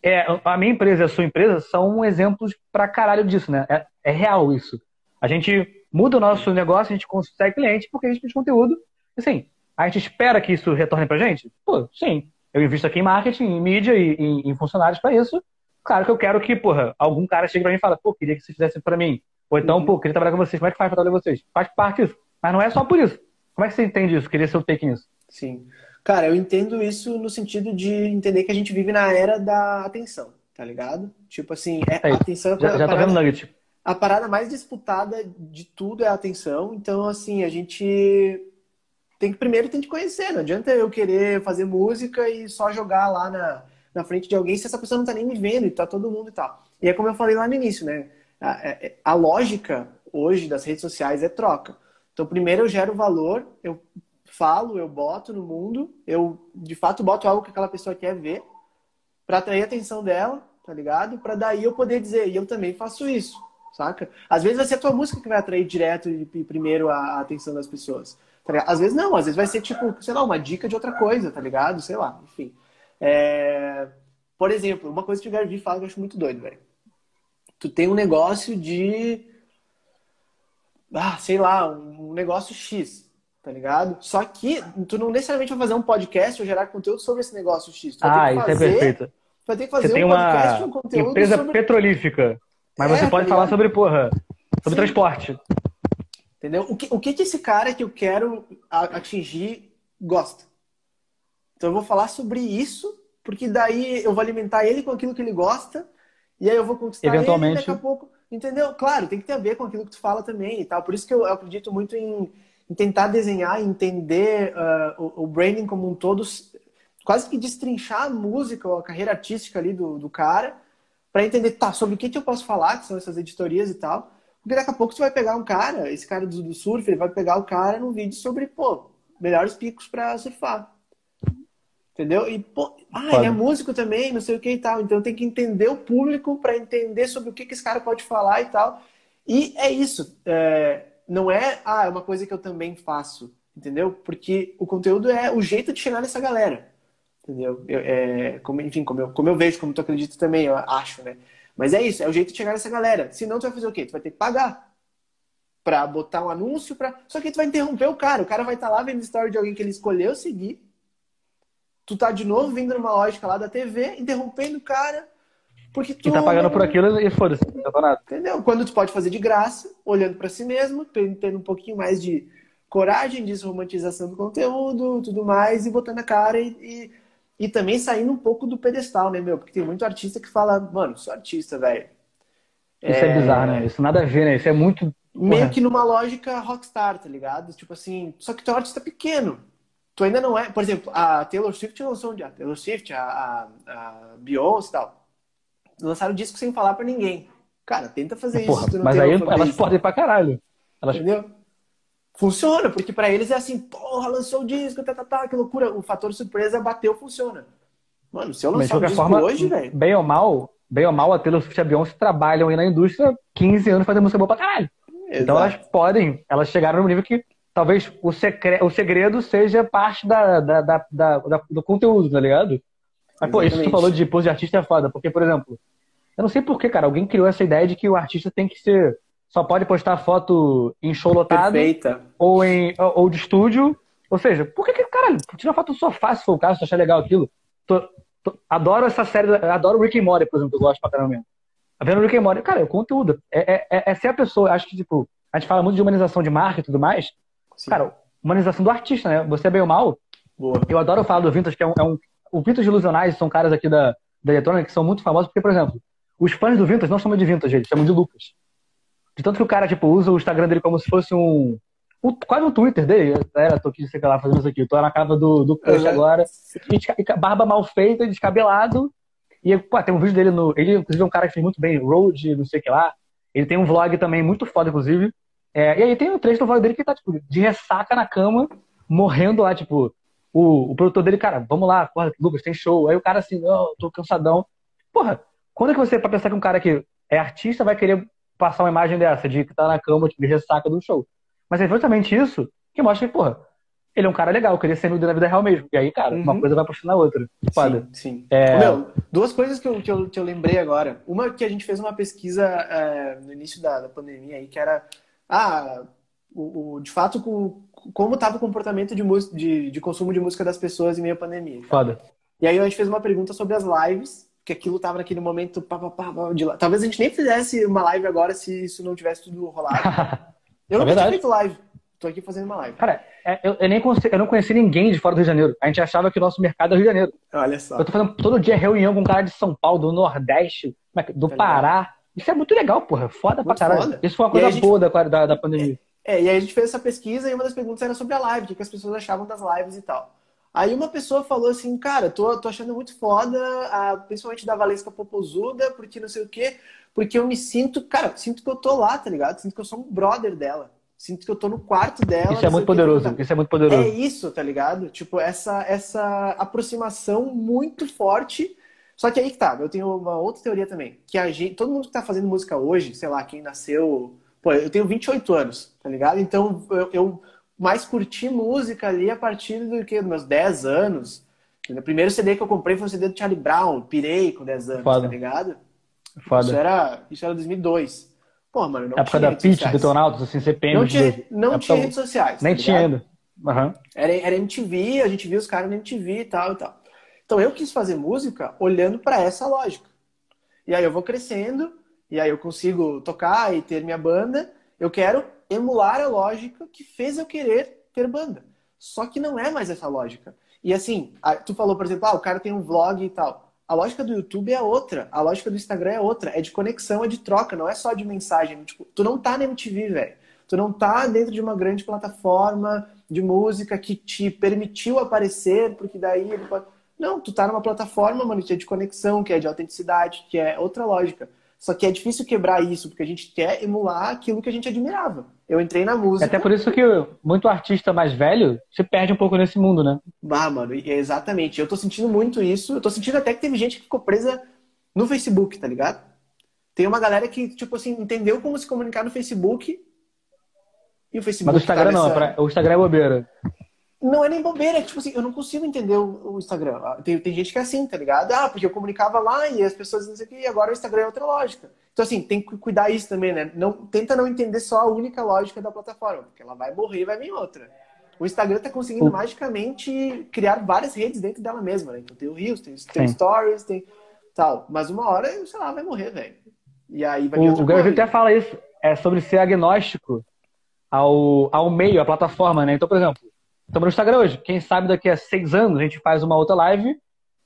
Speaker 2: é, a minha empresa e a sua empresa são exemplos pra caralho disso, né? É, é, real isso. A gente muda o nosso negócio, a gente consegue cliente porque a gente faz conteúdo. Assim, a gente espera que isso retorne pra gente? Pô, sim. Eu invisto aqui em marketing, em mídia e em, em funcionários para isso. Claro que eu quero que, porra, algum cara chegue pra mim e fale, pô, queria que vocês fizessem pra mim. Ou então, pô, queria trabalhar com vocês. Como é que faz pra trabalhar com vocês? Faz parte disso. Mas não é só por isso. Como é que você entende isso? Queria seu take nisso.
Speaker 1: Sim. Cara, eu entendo isso no sentido de entender que a gente vive na era da atenção, tá ligado? Tipo assim, é,
Speaker 2: é atenção é já, já parada, tá vendo nugget.
Speaker 1: A parada mais disputada de tudo é a atenção. Então, assim, a gente tem que primeiro tem que conhecer. Não adianta eu querer fazer música e só jogar lá na, na frente de alguém se essa pessoa não tá nem me vendo e tá todo mundo e tal. E é como eu falei lá no início, né? A, a, é, é, a lógica hoje das redes sociais é troca. Então, primeiro eu gero valor, eu falo, eu boto no mundo, eu de fato boto algo que aquela pessoa quer ver para atrair a atenção dela, tá ligado? Para daí eu poder dizer, e eu também faço isso, saca? Às vezes vai ser a tua música que vai atrair direto e primeiro a atenção das pessoas. Tá às vezes não, às vezes vai ser tipo, sei lá, uma dica de outra coisa, tá ligado? Sei lá, enfim. É... Por exemplo, uma coisa que o Gary fala que eu acho muito doido, velho. Tu tem um negócio de. Ah, sei lá, um negócio X tá ligado? Só que tu não necessariamente vai fazer um podcast ou gerar conteúdo sobre esse negócio X. Tu
Speaker 2: ah, isso é perfeito. Tu
Speaker 1: vai ter que fazer
Speaker 2: você um podcast uma um conteúdo empresa sobre... petrolífica, mas é, você pode tá falar sobre, porra, sobre Sim. transporte.
Speaker 1: Entendeu? O que, o que que esse cara que eu quero atingir gosta? Então eu vou falar sobre isso porque daí eu vou alimentar ele com aquilo que ele gosta, e aí eu vou conquistar
Speaker 2: Eventualmente...
Speaker 1: ele daqui a pouco. Entendeu? Claro, tem que ter a ver com aquilo que tu fala também e tal. Por isso que eu, eu acredito muito em, em, tentar desenhar, entender uh, o, o, branding como um todo, quase que destrinchar a música ou a carreira artística ali do, do cara, para entender, tá, sobre o que, que eu posso falar, que são essas editorias e tal. Porque daqui a pouco você vai pegar um cara, esse cara do, do surf, ele vai pegar o cara num vídeo sobre, pô, melhores picos para surfar. Entendeu? E, pô, ah, ele é músico também, não sei o que e tal. Então tem que entender o público para entender sobre o que, que esse cara pode falar e tal. E é isso. É, não é, ah, é uma coisa que eu também faço. Entendeu? Porque o conteúdo é o jeito de chegar nessa galera. Entendeu? Eu, é, como, enfim, como eu, como eu vejo, como tu acredita também, eu acho, né? Mas é isso, é o jeito de chegar nessa galera. Senão tu vai fazer o quê? Tu vai ter que pagar pra botar um anúncio, pra... só que tu vai interromper o cara. O cara vai estar tá lá vendo story de alguém que ele escolheu seguir tu tá de novo vindo numa lógica lá da TV, interrompendo o cara, porque tu...
Speaker 2: E tá pagando por aquilo e foda-se, não tá nada.
Speaker 1: Entendeu? Quando tu pode fazer de graça, olhando para si mesmo, tendo um pouquinho mais de coragem, desromantização do conteúdo, tudo mais, e botando a cara e, e, e, também saindo um pouco do pedestal, né, meu? Porque tem muito artista que fala, mano, sou artista, velho.
Speaker 2: Isso é... é bizarro, né? Isso nada a ver, né? Isso é muito.
Speaker 1: Meio que numa lógica rockstar, tá ligado? Tipo assim, só que tu é um artista pequeno tu ainda não é. Por exemplo, a Taylor Swift lançou um dia. A Taylor Swift, a, a, a Beyoncé e tal. Lançaram disco sem falar pra ninguém. Cara, tenta fazer Porra, isso.
Speaker 2: mas aí elas podem pra caralho. Elas...
Speaker 1: Entendeu? Funciona, porque para eles é assim, porra, lançou o disco, tá, tá, tá, que loucura. O fator surpresa bateu, funciona. Mano, se eu lançar o disco forma, hoje, velho.
Speaker 2: Bem ou mal, bem ou mal, a Taylor Swift e a Beyoncé trabalham aí na indústria 15 anos fazendo música boa pra caralho. Exato. Então elas podem, elas chegaram no nível que talvez o, secre... o segredo seja parte da, da, da, da, do conteúdo, tá ligado? Mas, pô, isso que tu falou de pose de artista é foda, porque, por exemplo, eu não sei porquê, cara, alguém criou essa ideia de que o artista tem que ser. Só pode postar foto em show lotado.
Speaker 1: Perfeita.
Speaker 2: Ou, em, ou de estúdio. Ou seja, por que, que caralho, tira foto do sofá se for o caso, se achar legal aquilo. Tô, tô, adoro essa série, adoro Rick and Morty, por exemplo, eu gosto pra caramba mesmo. Tá vendo Rick and Morty? Cara, é o conteúdo. É, é, é, é ser a pessoa, acho que, tipo, a gente fala muito de humanização de marca e tudo mais, Sim. Cara, humanização do artista, né? Você é bem ou mal. Boa. Eu adoro falar do Vintage, que é um. É um o Vintage Ilusionais são caras aqui da, da eletrônica que são muito famosos, porque, por exemplo, os fãs do Vintage não chamam de Vintage, eles chamam de Lucas. De tanto que o cara, tipo, usa o Instagram dele como se fosse um. um quase um Twitter dele. Era, tô aqui, sei lá, fazendo isso aqui. Eu tô na casa do, do Crush uhum. agora. E, barba mal feita, descabelado. E, pô, tem um vídeo dele no. Ele, inclusive, é um cara que fez muito bem, Road, não sei o que lá. Ele tem um vlog também muito foda, inclusive. É, e aí tem um trecho do vlog dele que tá, tipo, de ressaca na cama, morrendo lá, tipo, o, o produtor dele, cara, vamos lá, porra, Lucas, tem show. Aí o cara assim, não, tô cansadão. Porra, quando é que você, pra pensar que um cara que é artista, vai querer passar uma imagem dessa, de que tá na cama, de ressaca do show? Mas é exatamente isso que mostra que, porra, ele é um cara legal, queria ser nude na vida real mesmo. E aí, cara, uhum. uma coisa vai puxando a outra.
Speaker 1: Foda. Sim, sim. É... Meu, duas coisas que eu, que, eu, que eu lembrei agora. Uma que a gente fez uma pesquisa é, no início da, da pandemia aí, que era ah, o, o de fato, com, como estava o comportamento de, de, de, consumo de música das pessoas em meio à pandemia.
Speaker 2: Foda.
Speaker 1: E aí a gente fez uma pergunta sobre as lives, que aquilo estava naquele momento. Pá, pá, pá, de... Talvez a gente nem fizesse uma live agora se isso não tivesse tudo rolado. Eu é nunca tinha feito live. Tô aqui fazendo uma live.
Speaker 2: Cara, é, eu, eu nem conheci, eu não conheci ninguém de fora do Rio de Janeiro. A gente achava que o nosso mercado é Rio de Janeiro.
Speaker 1: Olha só.
Speaker 2: Eu tô fazendo todo dia reunião com um cara de São Paulo, do Nordeste, é do tá Pará. Isso é muito legal, porra. Foda muito pra caralho. Foda. Isso foi uma coisa gente... boa da, da, da pandemia.
Speaker 1: É, e aí a gente fez essa pesquisa e uma das perguntas era sobre a live, o que as pessoas achavam das lives e tal. Aí uma pessoa falou assim, cara, tô, tô achando muito foda, a, principalmente da Valesca Popozuda, porque não sei o quê, porque eu me sinto, cara, sinto que eu tô lá, tá ligado? Sinto que eu sou um brother dela. Sinto que eu tô no quarto dela.
Speaker 2: Isso é muito poderoso, isso é muito poderoso.
Speaker 1: É isso, tá ligado? Tipo, essa, essa aproximação muito forte só que aí que tá, eu tenho uma outra teoria também, que a gente, todo mundo que tá fazendo música hoje, sei lá, quem nasceu, pô, eu tenho 28 anos, tá ligado? Então eu, eu mais curti música ali a partir do que dos meus 10 anos. O primeiro CD que eu comprei foi o CD do Charlie Brown, pirei com 10 anos, Foda. tá ligado?
Speaker 2: Foda.
Speaker 1: Isso era, isso era 2002. Pô, mano, não
Speaker 2: época
Speaker 1: tinha
Speaker 2: da Pitch, Detonautas, assim, CPM.
Speaker 1: Não tinha, não tinha redes sociais.
Speaker 2: Nem tá tinha ainda. Uhum.
Speaker 1: Era, era MTV, a gente via os caras na MTV e tal e tal. Então eu quis fazer música olhando para essa lógica. E aí eu vou crescendo, e aí eu consigo tocar e ter minha banda. Eu quero emular a lógica que fez eu querer ter banda. Só que não é mais essa lógica. E assim, tu falou, por exemplo, ah, o cara tem um vlog e tal. A lógica do YouTube é outra, a lógica do Instagram é outra, é de conexão, é de troca, não é só de mensagem. Tipo, tu não tá na MTV, velho. Tu não tá dentro de uma grande plataforma de música que te permitiu aparecer, porque daí ele pode. Não, tu tá numa plataforma, mano, que é de conexão, que é de autenticidade, que é outra lógica. Só que é difícil quebrar isso, porque a gente quer emular aquilo que a gente admirava. Eu entrei na música.
Speaker 2: Até por isso que muito artista mais velho se perde um pouco nesse mundo, né?
Speaker 1: Bah, mano, exatamente. Eu tô sentindo muito isso. Eu tô sentindo até que teve gente que ficou presa no Facebook, tá ligado? Tem uma galera que, tipo assim, entendeu como se comunicar no Facebook.
Speaker 2: E o Facebook. Mas o Instagram tá nessa... não, o Instagram é bobeira.
Speaker 1: Não é nem bobeira, é tipo assim, eu não consigo entender o, o Instagram. Ah, tem, tem gente que é assim, tá ligado? Ah, porque eu comunicava lá e as pessoas não sei o que, e agora o Instagram é outra lógica. Então, assim, tem que cuidar isso também, né? Não, tenta não entender só a única lógica da plataforma, porque ela vai morrer e vai vir outra. O Instagram tá conseguindo magicamente criar várias redes dentro dela mesma, né? Então tem o Reels, tem, tem Stories, tem tal. Mas uma hora, sei lá, vai morrer, velho. E aí vai vir
Speaker 2: O, o Gary até fala isso, é sobre ser agnóstico ao, ao meio, à plataforma, né? Então, por exemplo, Estamos no Instagram hoje. Quem sabe daqui a seis anos a gente faz uma outra live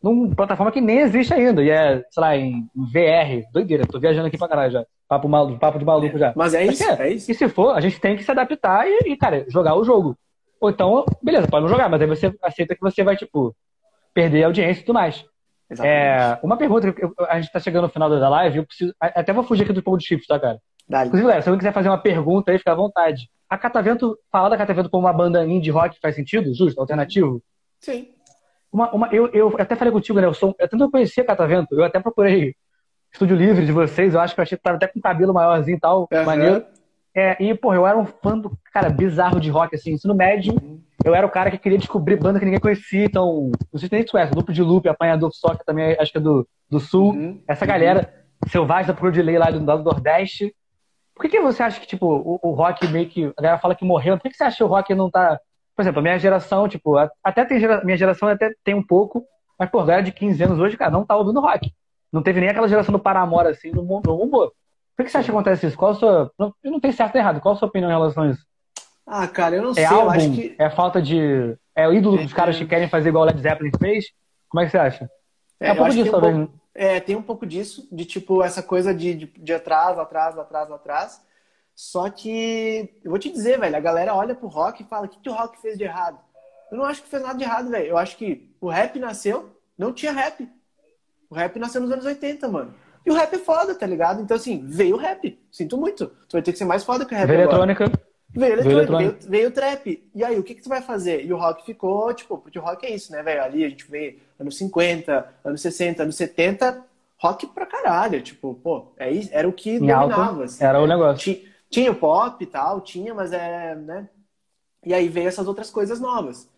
Speaker 2: numa plataforma que nem existe ainda. E é, sei lá, em VR. Doideira, tô viajando aqui pra caralho já. Papo, maluco, papo de maluco já.
Speaker 1: Mas é isso, é, é isso.
Speaker 2: E se for, a gente tem que se adaptar e, e, cara, jogar o jogo. Ou então, beleza, pode não jogar, mas aí você aceita que você vai, tipo, perder a audiência e tudo mais. É, uma pergunta, eu, a gente tá chegando no final da live, eu preciso. Até vou fugir aqui do ponto de chips, tá, cara? Dale. Inclusive, galera, se alguém quiser fazer uma pergunta aí, fica à vontade. A Catavento, falar da Catavento como uma banda indie rock faz sentido? Justo? Alternativo?
Speaker 1: Sim.
Speaker 2: Uma, uma, eu, eu até falei contigo, né? Eu, sou, eu tanto conhecia a Catavento, eu até procurei estúdio livre de vocês, eu acho que eu achei que tava até com cabelo maiorzinho e tal, uhum. maneiro. É, e, pô, eu era um fã do, cara, bizarro de rock, assim, ensino médio. Uhum. Eu era o cara que queria descobrir banda que ninguém conhecia, então, não sei se nem tu conhece, Lupo de Loop, Apanhador Só, que também acho que é do, do Sul. Uhum. Essa galera, Selvagem da Procura de Lei lá do, do Nordeste. Por que, que você acha que, tipo, o, o, rock meio que. A galera fala que morreu. Por que, que você acha que o rock não tá. Por exemplo, a minha geração, tipo, até tem gera, minha geração até tem um pouco, mas, pô, a galera de 15 anos hoje, cara, não tá ouvindo rock. Não teve nem aquela geração do Paramore, assim, no, no Por que, que você acha que acontece isso? Qual a sua. Não, não tem certo e errado. Qual a sua opinião em relação a isso?
Speaker 1: Ah, cara, eu não
Speaker 2: é
Speaker 1: sei.
Speaker 2: Álbum,
Speaker 1: eu acho que.
Speaker 2: É falta de. É o ídolo dos caras que querem fazer igual o Led Zeppelin fez? Como é que você acha?
Speaker 1: É, é um pouco disso, talvez. Um pouco, é, tem um pouco disso, de tipo, essa coisa de, de, de atraso, atraso, atraso, atraso. Só que, eu vou te dizer, velho, a galera olha pro rock e fala: o que, que o rock fez de errado? Eu não acho que fez nada de errado, velho. Eu acho que o rap nasceu, não tinha rap. O rap nasceu nos anos 80, mano. E o rap é foda, tá ligado? Então, assim, veio o rap. Sinto muito. Tu vai ter que ser mais foda que o rap.
Speaker 2: Veio eletrônica.
Speaker 1: Veio eletrônica, veio, trap. E aí, o que, que tu vai fazer? E o rock ficou, tipo, porque o rock é isso, né, velho? Ali a gente vê anos 50, anos 60, anos 70, rock pra caralho. Tipo, pô, é, era o que dominava.
Speaker 2: Assim, era né? o negócio.
Speaker 1: Tinha o pop e tal, tinha, mas é, né? E aí veio essas outras coisas novas.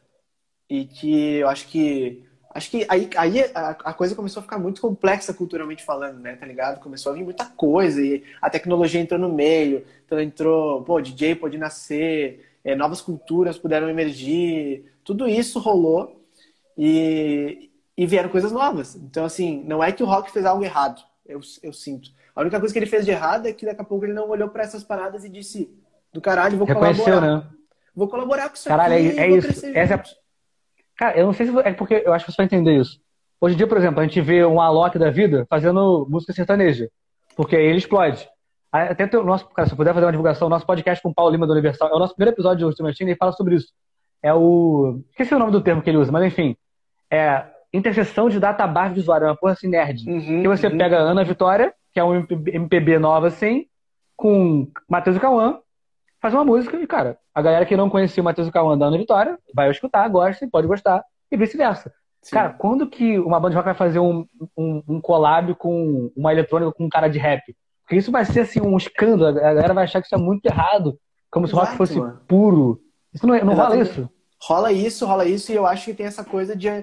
Speaker 1: E que eu acho que. Acho que aí, aí a, a, coisa começou a ficar muito complexa culturalmente falando, né? Tá ligado? Começou a vir muita coisa e a tecnologia entrou no meio. Então entrou, pô, DJ pode nascer, é, novas culturas puderam emergir. Tudo isso rolou e, e vieram coisas novas. Então, assim, não é que o rock fez algo errado, eu, eu sinto. A única coisa que ele fez de errado é que daqui a pouco ele não olhou para essas paradas e disse: do caralho, vou Reconheceu, colaborar. Né? Vou colaborar com isso
Speaker 2: caralho, aqui. Caralho, é, é isso. Essa é... Cara, eu não sei se é porque eu acho que você vai entender isso. Hoje em dia, por exemplo, a gente vê um Alok da vida fazendo música sertaneja. Porque aí ele explode. Até o nosso, cara, se eu puder fazer uma divulgação, o nosso podcast com o Paulo Lima do Universal é o nosso primeiro episódio de Ultimate e fala sobre isso. É o. Esqueci o nome do termo que ele usa, mas enfim. É interseção de database de usuário, é uma porra assim nerd. Uhum, que você uhum. pega a Ana Vitória, que é um MPB nova assim, com Matheus e Cauã, faz uma música e, cara, a galera que não conhecia o Matheus e Cauã da Ana Vitória vai escutar, gosta, pode gostar, e vice-versa. Cara, quando que uma banda de rock vai fazer um, um, um collab com uma eletrônica com um cara de rap? Porque isso vai ser assim um escândalo, a galera vai achar que isso é muito errado, como se o rock fosse mano. puro. Isso não, é, não rola isso.
Speaker 1: Rola isso, rola isso, e eu acho que tem essa coisa de. Eu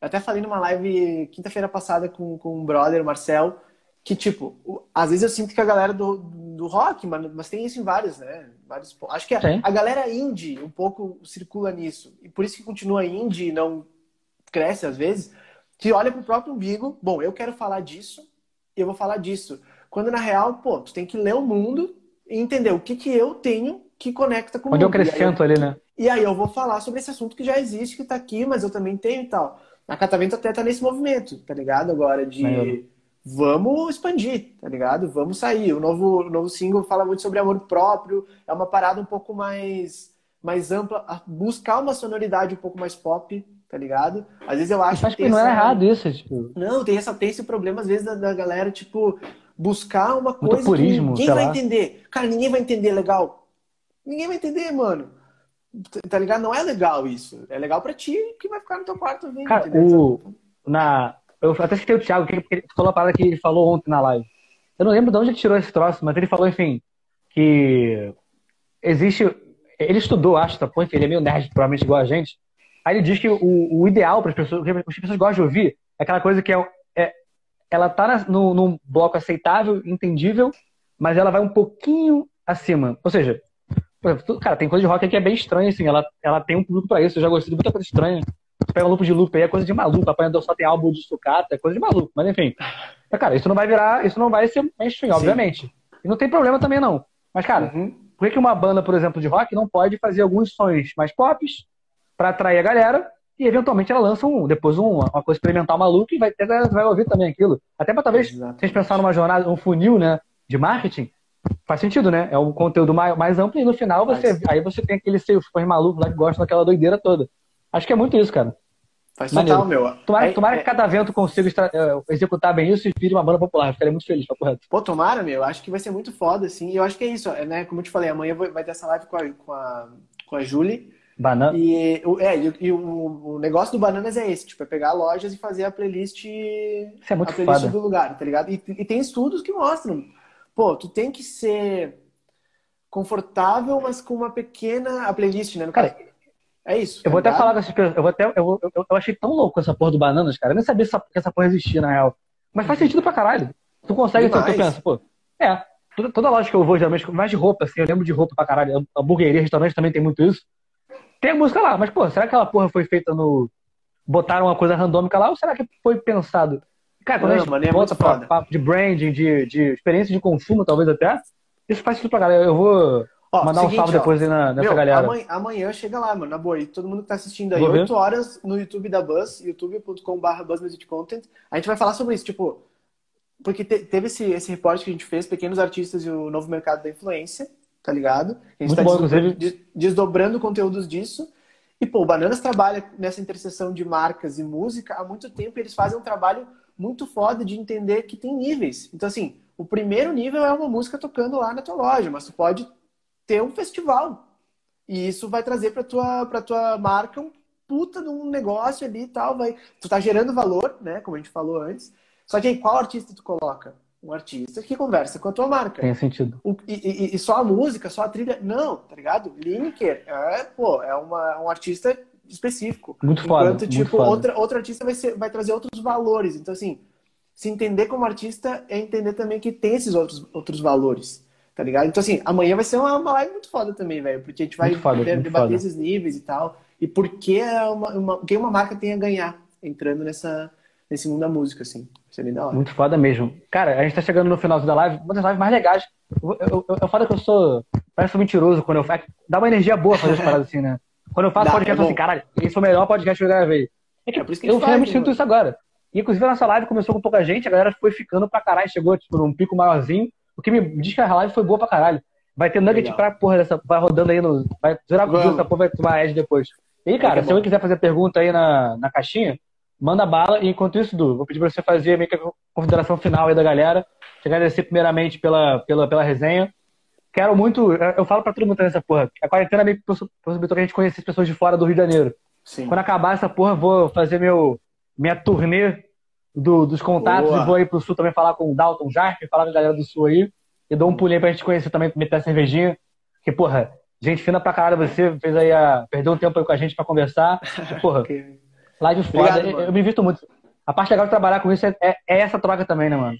Speaker 1: até falei numa live quinta-feira passada com, com um brother, o Marcel, que, tipo, às vezes eu sinto que a galera do, do rock, mas, mas tem isso em vários, né? Vários, acho que a, a, galera indie um pouco circula nisso. E por isso que continua indie e não cresce às vezes, que olha pro próprio umbigo, bom, eu quero falar disso eu vou falar disso. Quando na real, pô, tu tem que ler o mundo e entender o que, que eu tenho que conecta com
Speaker 2: Onde eu acrescento ali, né?
Speaker 1: E aí eu vou falar sobre esse assunto que já existe, que tá aqui, mas eu também tenho e tal. A Catavento até tá nesse movimento, tá ligado? Agora de vamos expandir, tá ligado? Vamos sair. O novo, o novo single fala muito sobre amor próprio, é uma parada um pouco mais, mais ampla, buscar uma sonoridade um pouco mais pop, tá ligado? Às vezes eu acho
Speaker 2: que, que não é essa... é errado isso, tipo.
Speaker 1: Não, tem, essa, tem esse problema, às vezes, da, da galera, tipo, buscar uma coisa purismo, que ninguém vai lá. entender. Cara, ninguém vai entender legal. Ninguém vai entender, mano. Tá ligado? Não é legal isso. É legal pra ti que vai ficar no teu quarto
Speaker 2: vendo. Cara, o... na... Eu até citei o Thiago, que ele falou a parada que ele falou ontem na live. Eu não lembro de onde ele tirou esse troço, mas ele falou, enfim, que existe. Ele estudou, acho, tá? Pô, ele é meio nerd, provavelmente igual a gente. Aí ele diz que o, o ideal para as pessoas, o que as pessoas gostam de ouvir, é aquela coisa que é ela tá na, no, num bloco aceitável, entendível, mas ela vai um pouquinho acima. Ou seja, cara, tem coisa de rock que é bem estranha, assim, ela, ela tem um público para isso, eu já gostei de muita coisa estranha. Você pega um loop de loop aí, é coisa de maluco, apanhador só tem álbum de sucata, é coisa de maluco, mas enfim. Mas, cara, isso não vai virar, isso não vai ser mainstream, obviamente. E não tem problema também, não. Mas, cara, uhum. por que, que uma banda, por exemplo, de rock não pode fazer alguns sons mais pop para atrair a galera e eventualmente ela lança um, depois um, uma coisa experimental maluca e vai, vai ouvir também aquilo. Até para talvez, Exatamente. se a gente pensar numa jornada, um funil, né, de marketing, faz sentido, né? É um conteúdo mais, mais amplo e no final você, aí você tem aquele seus fãs malucos lá que gostam daquela doideira toda. Acho que é muito isso, cara.
Speaker 1: Faz total, meu.
Speaker 2: Tomara, aí, tomara é... que cada evento consiga uh, executar bem isso e vire uma banda popular. Ficaria muito feliz, papo reto.
Speaker 1: Pô, tomara, meu. Acho que vai ser muito foda, assim. E eu acho que é isso, né? Como eu te falei, amanhã vai ter essa live com a, com a, com a Julie.
Speaker 2: Banana.
Speaker 1: E, é, e, e o, o, negócio do Bananas é esse, tipo, é pegar lojas e fazer a playlist,
Speaker 2: Isso é muito
Speaker 1: a playlist do lugar, tá ligado? E, e, tem estudos que mostram, pô, tu tem que ser confortável, mas com uma pequena a playlist, né? No
Speaker 2: cara, caso. é isso. Eu vou até falar com essas pessoas, eu vou até, eu, eu, eu, achei tão louco essa porra do Bananas, cara, eu nem sabia que essa porra existia, na real. Mas faz sentido pra caralho. Tu consegue, tu, tu pensa, pô, é, toda, toda loja que eu vou, geralmente, mais de roupa, assim, eu lembro de roupa pra caralho. Hamburgueria, restaurante também tem muito isso. Tem a música lá, mas, pô, será que aquela porra foi feita no. Botaram uma coisa randômica lá ou será que foi pensado? Cara, quando não, a gente mano, é bota pra papo de branding, de, de experiência de consumo, talvez até, isso faz tudo pra galera. Eu vou ó, mandar seguinte, um salve ó, depois aí na, nessa meu, galera.
Speaker 1: Amanhã, amanhã, chega lá, mano, na boa. E todo mundo que tá assistindo aí, 8 horas no YouTube da Buzz, youtube.com.br BuzzMusicContent. A gente vai falar sobre isso, tipo, porque te, teve esse, esse reporte que a gente fez, Pequenos Artistas e o Novo Mercado da Influência, tá ligado? A gente tá desdobrando, conteúdos disso. E, pô, o Bananas trabalha nessa interseção de marcas e música há muito tempo e eles fazem um trabalho muito foda de entender que tem níveis. Então, assim, o primeiro nível é uma música tocando lá na tua loja, mas tu pode ter um festival. E isso vai trazer para tua para tua marca um puta de um negócio ali e tal, vai, tu tá gerando valor, né, como a gente falou antes. Só que aí qual artista tu coloca? Um artista que conversa com a tua marca.
Speaker 2: Tem sentido.
Speaker 1: O, e, e, e, só a música, só a trilha. Não, tá ligado? Lineker é, pô, é uma, um artista específico.
Speaker 2: Muito foda.
Speaker 1: Enquanto, tipo,
Speaker 2: foda.
Speaker 1: Outra, outro artista vai, ser, vai trazer outros valores. Então, assim, se entender como artista é entender também que tem esses outros, outros valores. Tá ligado? Então, assim, amanhã vai ser uma, uma live muito foda também, velho. Porque a gente vai
Speaker 2: foda,
Speaker 1: debater foda. esses níveis e tal. E por que uma, uma, que uma marca tem a ganhar entrando nessa, nesse mundo da música, assim. Isso é bem da hora.
Speaker 2: Muito foda mesmo. Cara, a gente tá chegando no final da live, uma das lives mais legais. Eu, eu, eu, eu falo que eu sou. Parece mentiroso quando eu faço. Dá uma energia boa fazer as paradas assim, né? Quando eu faço Dá, podcast, é eu falo assim, caralho, esse foi o melhor podcast que eu gravei. É que, é por isso que eu realmente sinto isso agora. E, inclusive, a nossa live começou com pouca gente, a galera foi ficando pra caralho, chegou tipo, num pico maiorzinho. O que me diz que a live foi boa pra caralho. Vai ter nugget Legal. pra porra dessa. Vai rodando aí no. Vai zerar com essa porra, vai tomar edge depois. E aí, cara, é se alguém quiser fazer pergunta aí na, na caixinha, manda bala. E enquanto isso, Du, vou pedir para você fazer meio que a consideração final aí da galera. Te agradecer primeiramente pela, pela, pela resenha. Quero muito, eu falo para todo mundo nessa porra, a quarentena meio que possibilitou que a gente conhecesse pessoas de fora do Rio de Janeiro. Sim. Quando acabar essa porra, vou fazer meu, minha turnê do, dos contatos Boa. e vou aí pro sul também falar com o Dalton Jarque, falar com a galera do sul aí. E dou um pulinho pra gente conhecer também, meter a cervejinha. Que, porra, gente fina pra caralho você, fez aí a. Perdeu um tempo aí com a gente pra conversar. Porra, Live foda. Obrigado, eu, me invisto muito. A parte legal de trabalhar com isso é, é, é, essa troca também, né, mano?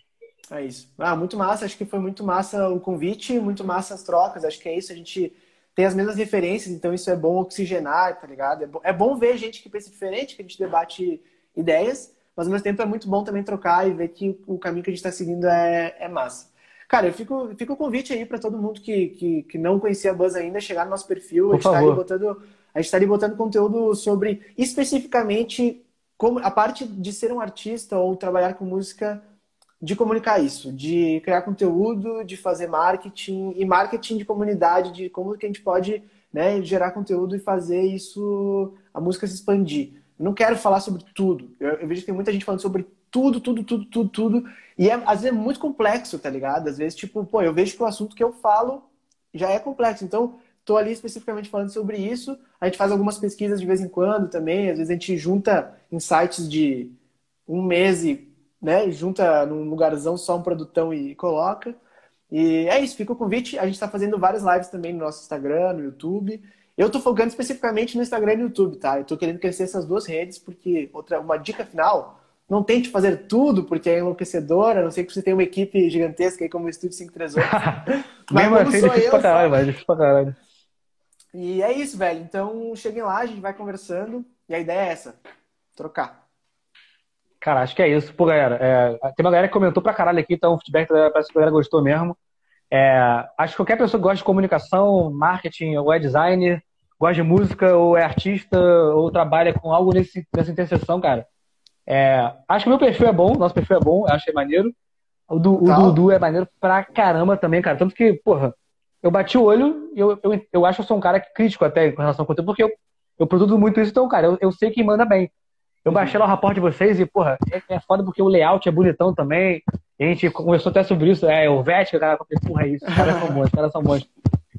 Speaker 1: É isso. Ah, muito massa. Acho que foi muito massa o convite, muito massa as trocas. Acho que é isso. A gente tem as mesmas referências, então isso é bom oxigenar, tá ligado? É bom, é bom ver gente que pensa diferente, que a gente debate ideias, mas ao mesmo tempo é muito bom também trocar e ver que o caminho que a gente está seguindo é, é massa. Cara, eu fico, fico o convite aí para todo mundo que, que, que, não conhecia a Buzz ainda, chegar no nosso perfil,
Speaker 2: Por a gente tá aí
Speaker 1: botando a gente estaria botando conteúdo sobre especificamente como a parte de ser um artista ou trabalhar com música, de comunicar isso, de criar conteúdo, de fazer marketing e marketing de comunidade, de como que a gente pode né, gerar conteúdo e fazer isso, a música se expandir. Não quero falar sobre tudo. Eu, eu, vejo que tem muita gente falando sobre tudo, tudo, tudo, tudo, tudo. E é, às vezes é muito complexo, tá ligado? Às vezes, tipo, pô, eu vejo que o assunto que eu falo já é complexo. Então, tô ali especificamente falando sobre isso. A gente faz algumas pesquisas de vez em quando também. Às vezes a gente junta insights de um mês e né, junta num lugarzão só um produtão e coloca. E é isso, fica o convite. A gente está fazendo várias lives também no nosso Instagram, no YouTube. Eu tô focando especificamente no Instagram e no YouTube, tá? Eu tô querendo crescer essas duas redes, porque outra, uma dica final, não tente fazer tudo, porque é enlouquecedora, a não sei que você tem uma equipe gigantesca aí como o Estúdio 538.
Speaker 2: Mas Mesmo assim, difícil pra caralho, velho, difícil pra caralho.
Speaker 1: E é isso, velho. Então, cheguem lá, a gente vai conversando, e a ideia é essa, trocar.
Speaker 2: Cara, acho que é isso. Pô, galera, é, tem uma galera que comentou pra caralho aqui, então o feedback parece que a galera gostou mesmo. É, acho que qualquer pessoa que gosta de comunicação, marketing ou é designer, gosta de música, ou é artista, ou trabalha com algo nesse, nessa interseção, cara. É, acho que o meu perfil é bom, nosso perfil é bom, acho que é maneiro. O do, o Dudu é maneiro pra caramba também, cara. Tanto que, porra, eu bati o olho e eu, eu, eu acho que eu sou um cara crítico até com relação ao conteúdo, porque eu, eu produzo muito isso, então, cara, eu, eu sei que manda bem. Eu baixei lá o rapport de vocês e, porra, é, é foda porque o layout é bonitão também. a gente conversou até sobre isso. É, o Vética, cara, porra, é isso, os caras são bons, os caras são bons.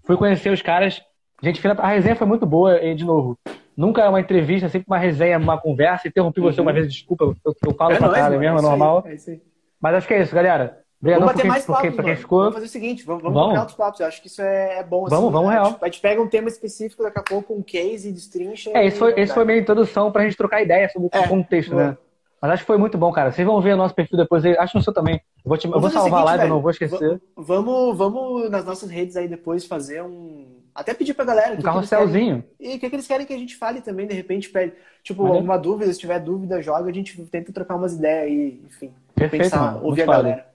Speaker 2: Fui conhecer os caras, Gente, a resenha foi muito boa, e de novo, nunca é uma entrevista, é sempre uma resenha, uma conversa. Interrompi você uhum. uma vez, desculpa, eu, eu falo é pra caralho é mesmo, é normal. Aí, é Mas acho que é isso, galera.
Speaker 1: Obrigado vamos bater mais papos, porque, quem ficou. Vamos fazer o seguinte, vamos, vamos, vamos. outros papos. Eu acho que isso é, é bom.
Speaker 2: Assim, vamos, vamos
Speaker 1: né?
Speaker 2: real.
Speaker 1: A gente, a gente, pega um tema específico daqui a pouco, um case, destrincha.
Speaker 2: É, esse foi, esse foi minha introdução pra gente trocar ideia sobre é, o contexto, né? Mas acho que foi muito bom, cara. Vocês vão ver o nosso perfil depois. Acho no seu também. Eu vou, te, eu vou salvar a velho, não vou esquecer.
Speaker 1: Vamos, vamos nas nossas redes aí depois fazer um até pedir pra galera.
Speaker 2: Um carrosselzinho.
Speaker 1: E o que, que, eles querem que a gente fale também, de repente, pede. Tipo, Valeu. alguma dúvida, se tiver dúvida, joga, a gente tenta trocar umas ideias aí, enfim.
Speaker 2: Perfeito, pensar, mano. ouvir Muito a galera.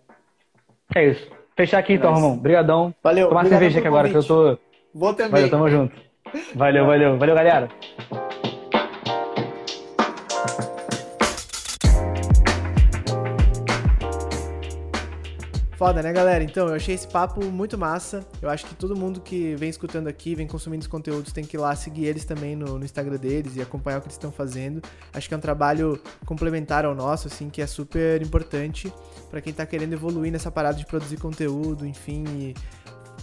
Speaker 2: É isso. Fechar aqui então, Romão. Obrigadão.
Speaker 1: Valeu.
Speaker 2: Tomar cerveja aqui agora, que eu tô.
Speaker 1: Vou também.
Speaker 2: Valeu, tamo junto. Valeu, valeu. Valeu, galera.
Speaker 1: Foda, né, galera? Então, eu achei esse papo muito massa. Eu acho que todo mundo que vem escutando aqui, vem consumindo os conteúdos, tem que ir lá seguir eles também no, no Instagram deles e acompanhar o que eles estão fazendo. Acho que é um trabalho complementar ao nosso, assim, que é super importante para quem tá querendo evoluir nessa parada de produzir conteúdo, enfim, e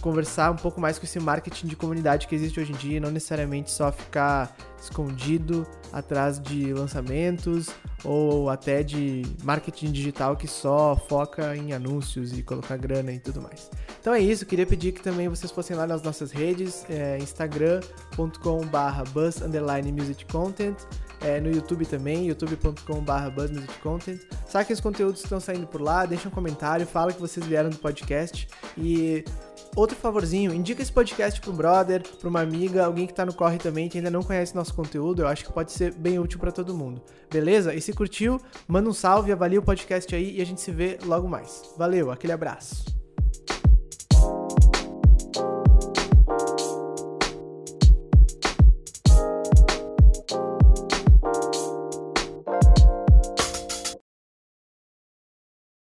Speaker 1: conversar um pouco mais com esse marketing de comunidade que existe hoje em dia, não necessariamente só ficar escondido atrás de lançamentos ou até de marketing digital que só foca em anúncios e colocar grana e tudo mais. Então é isso, queria pedir que também vocês fossem lá nas nossas redes, é, instagram.com.br buzz_musiccontent, é, no YouTube também, youtube.com.br buzzmusiccontent. Saquem os conteúdos que estão saindo por lá, deixem um comentário, fala que vocês vieram do podcast e outro favorzinho, indica esse podcast pro brother, pra uma amiga, alguém que tá no corre também, que ainda não conhece nosso conteúdo, eu acho que pode ser bem útil para todo mundo. Beleza? E se curtiu, manda um salve, avalia o podcast aí e a gente se vê logo mais. Valeu, aquele abraço.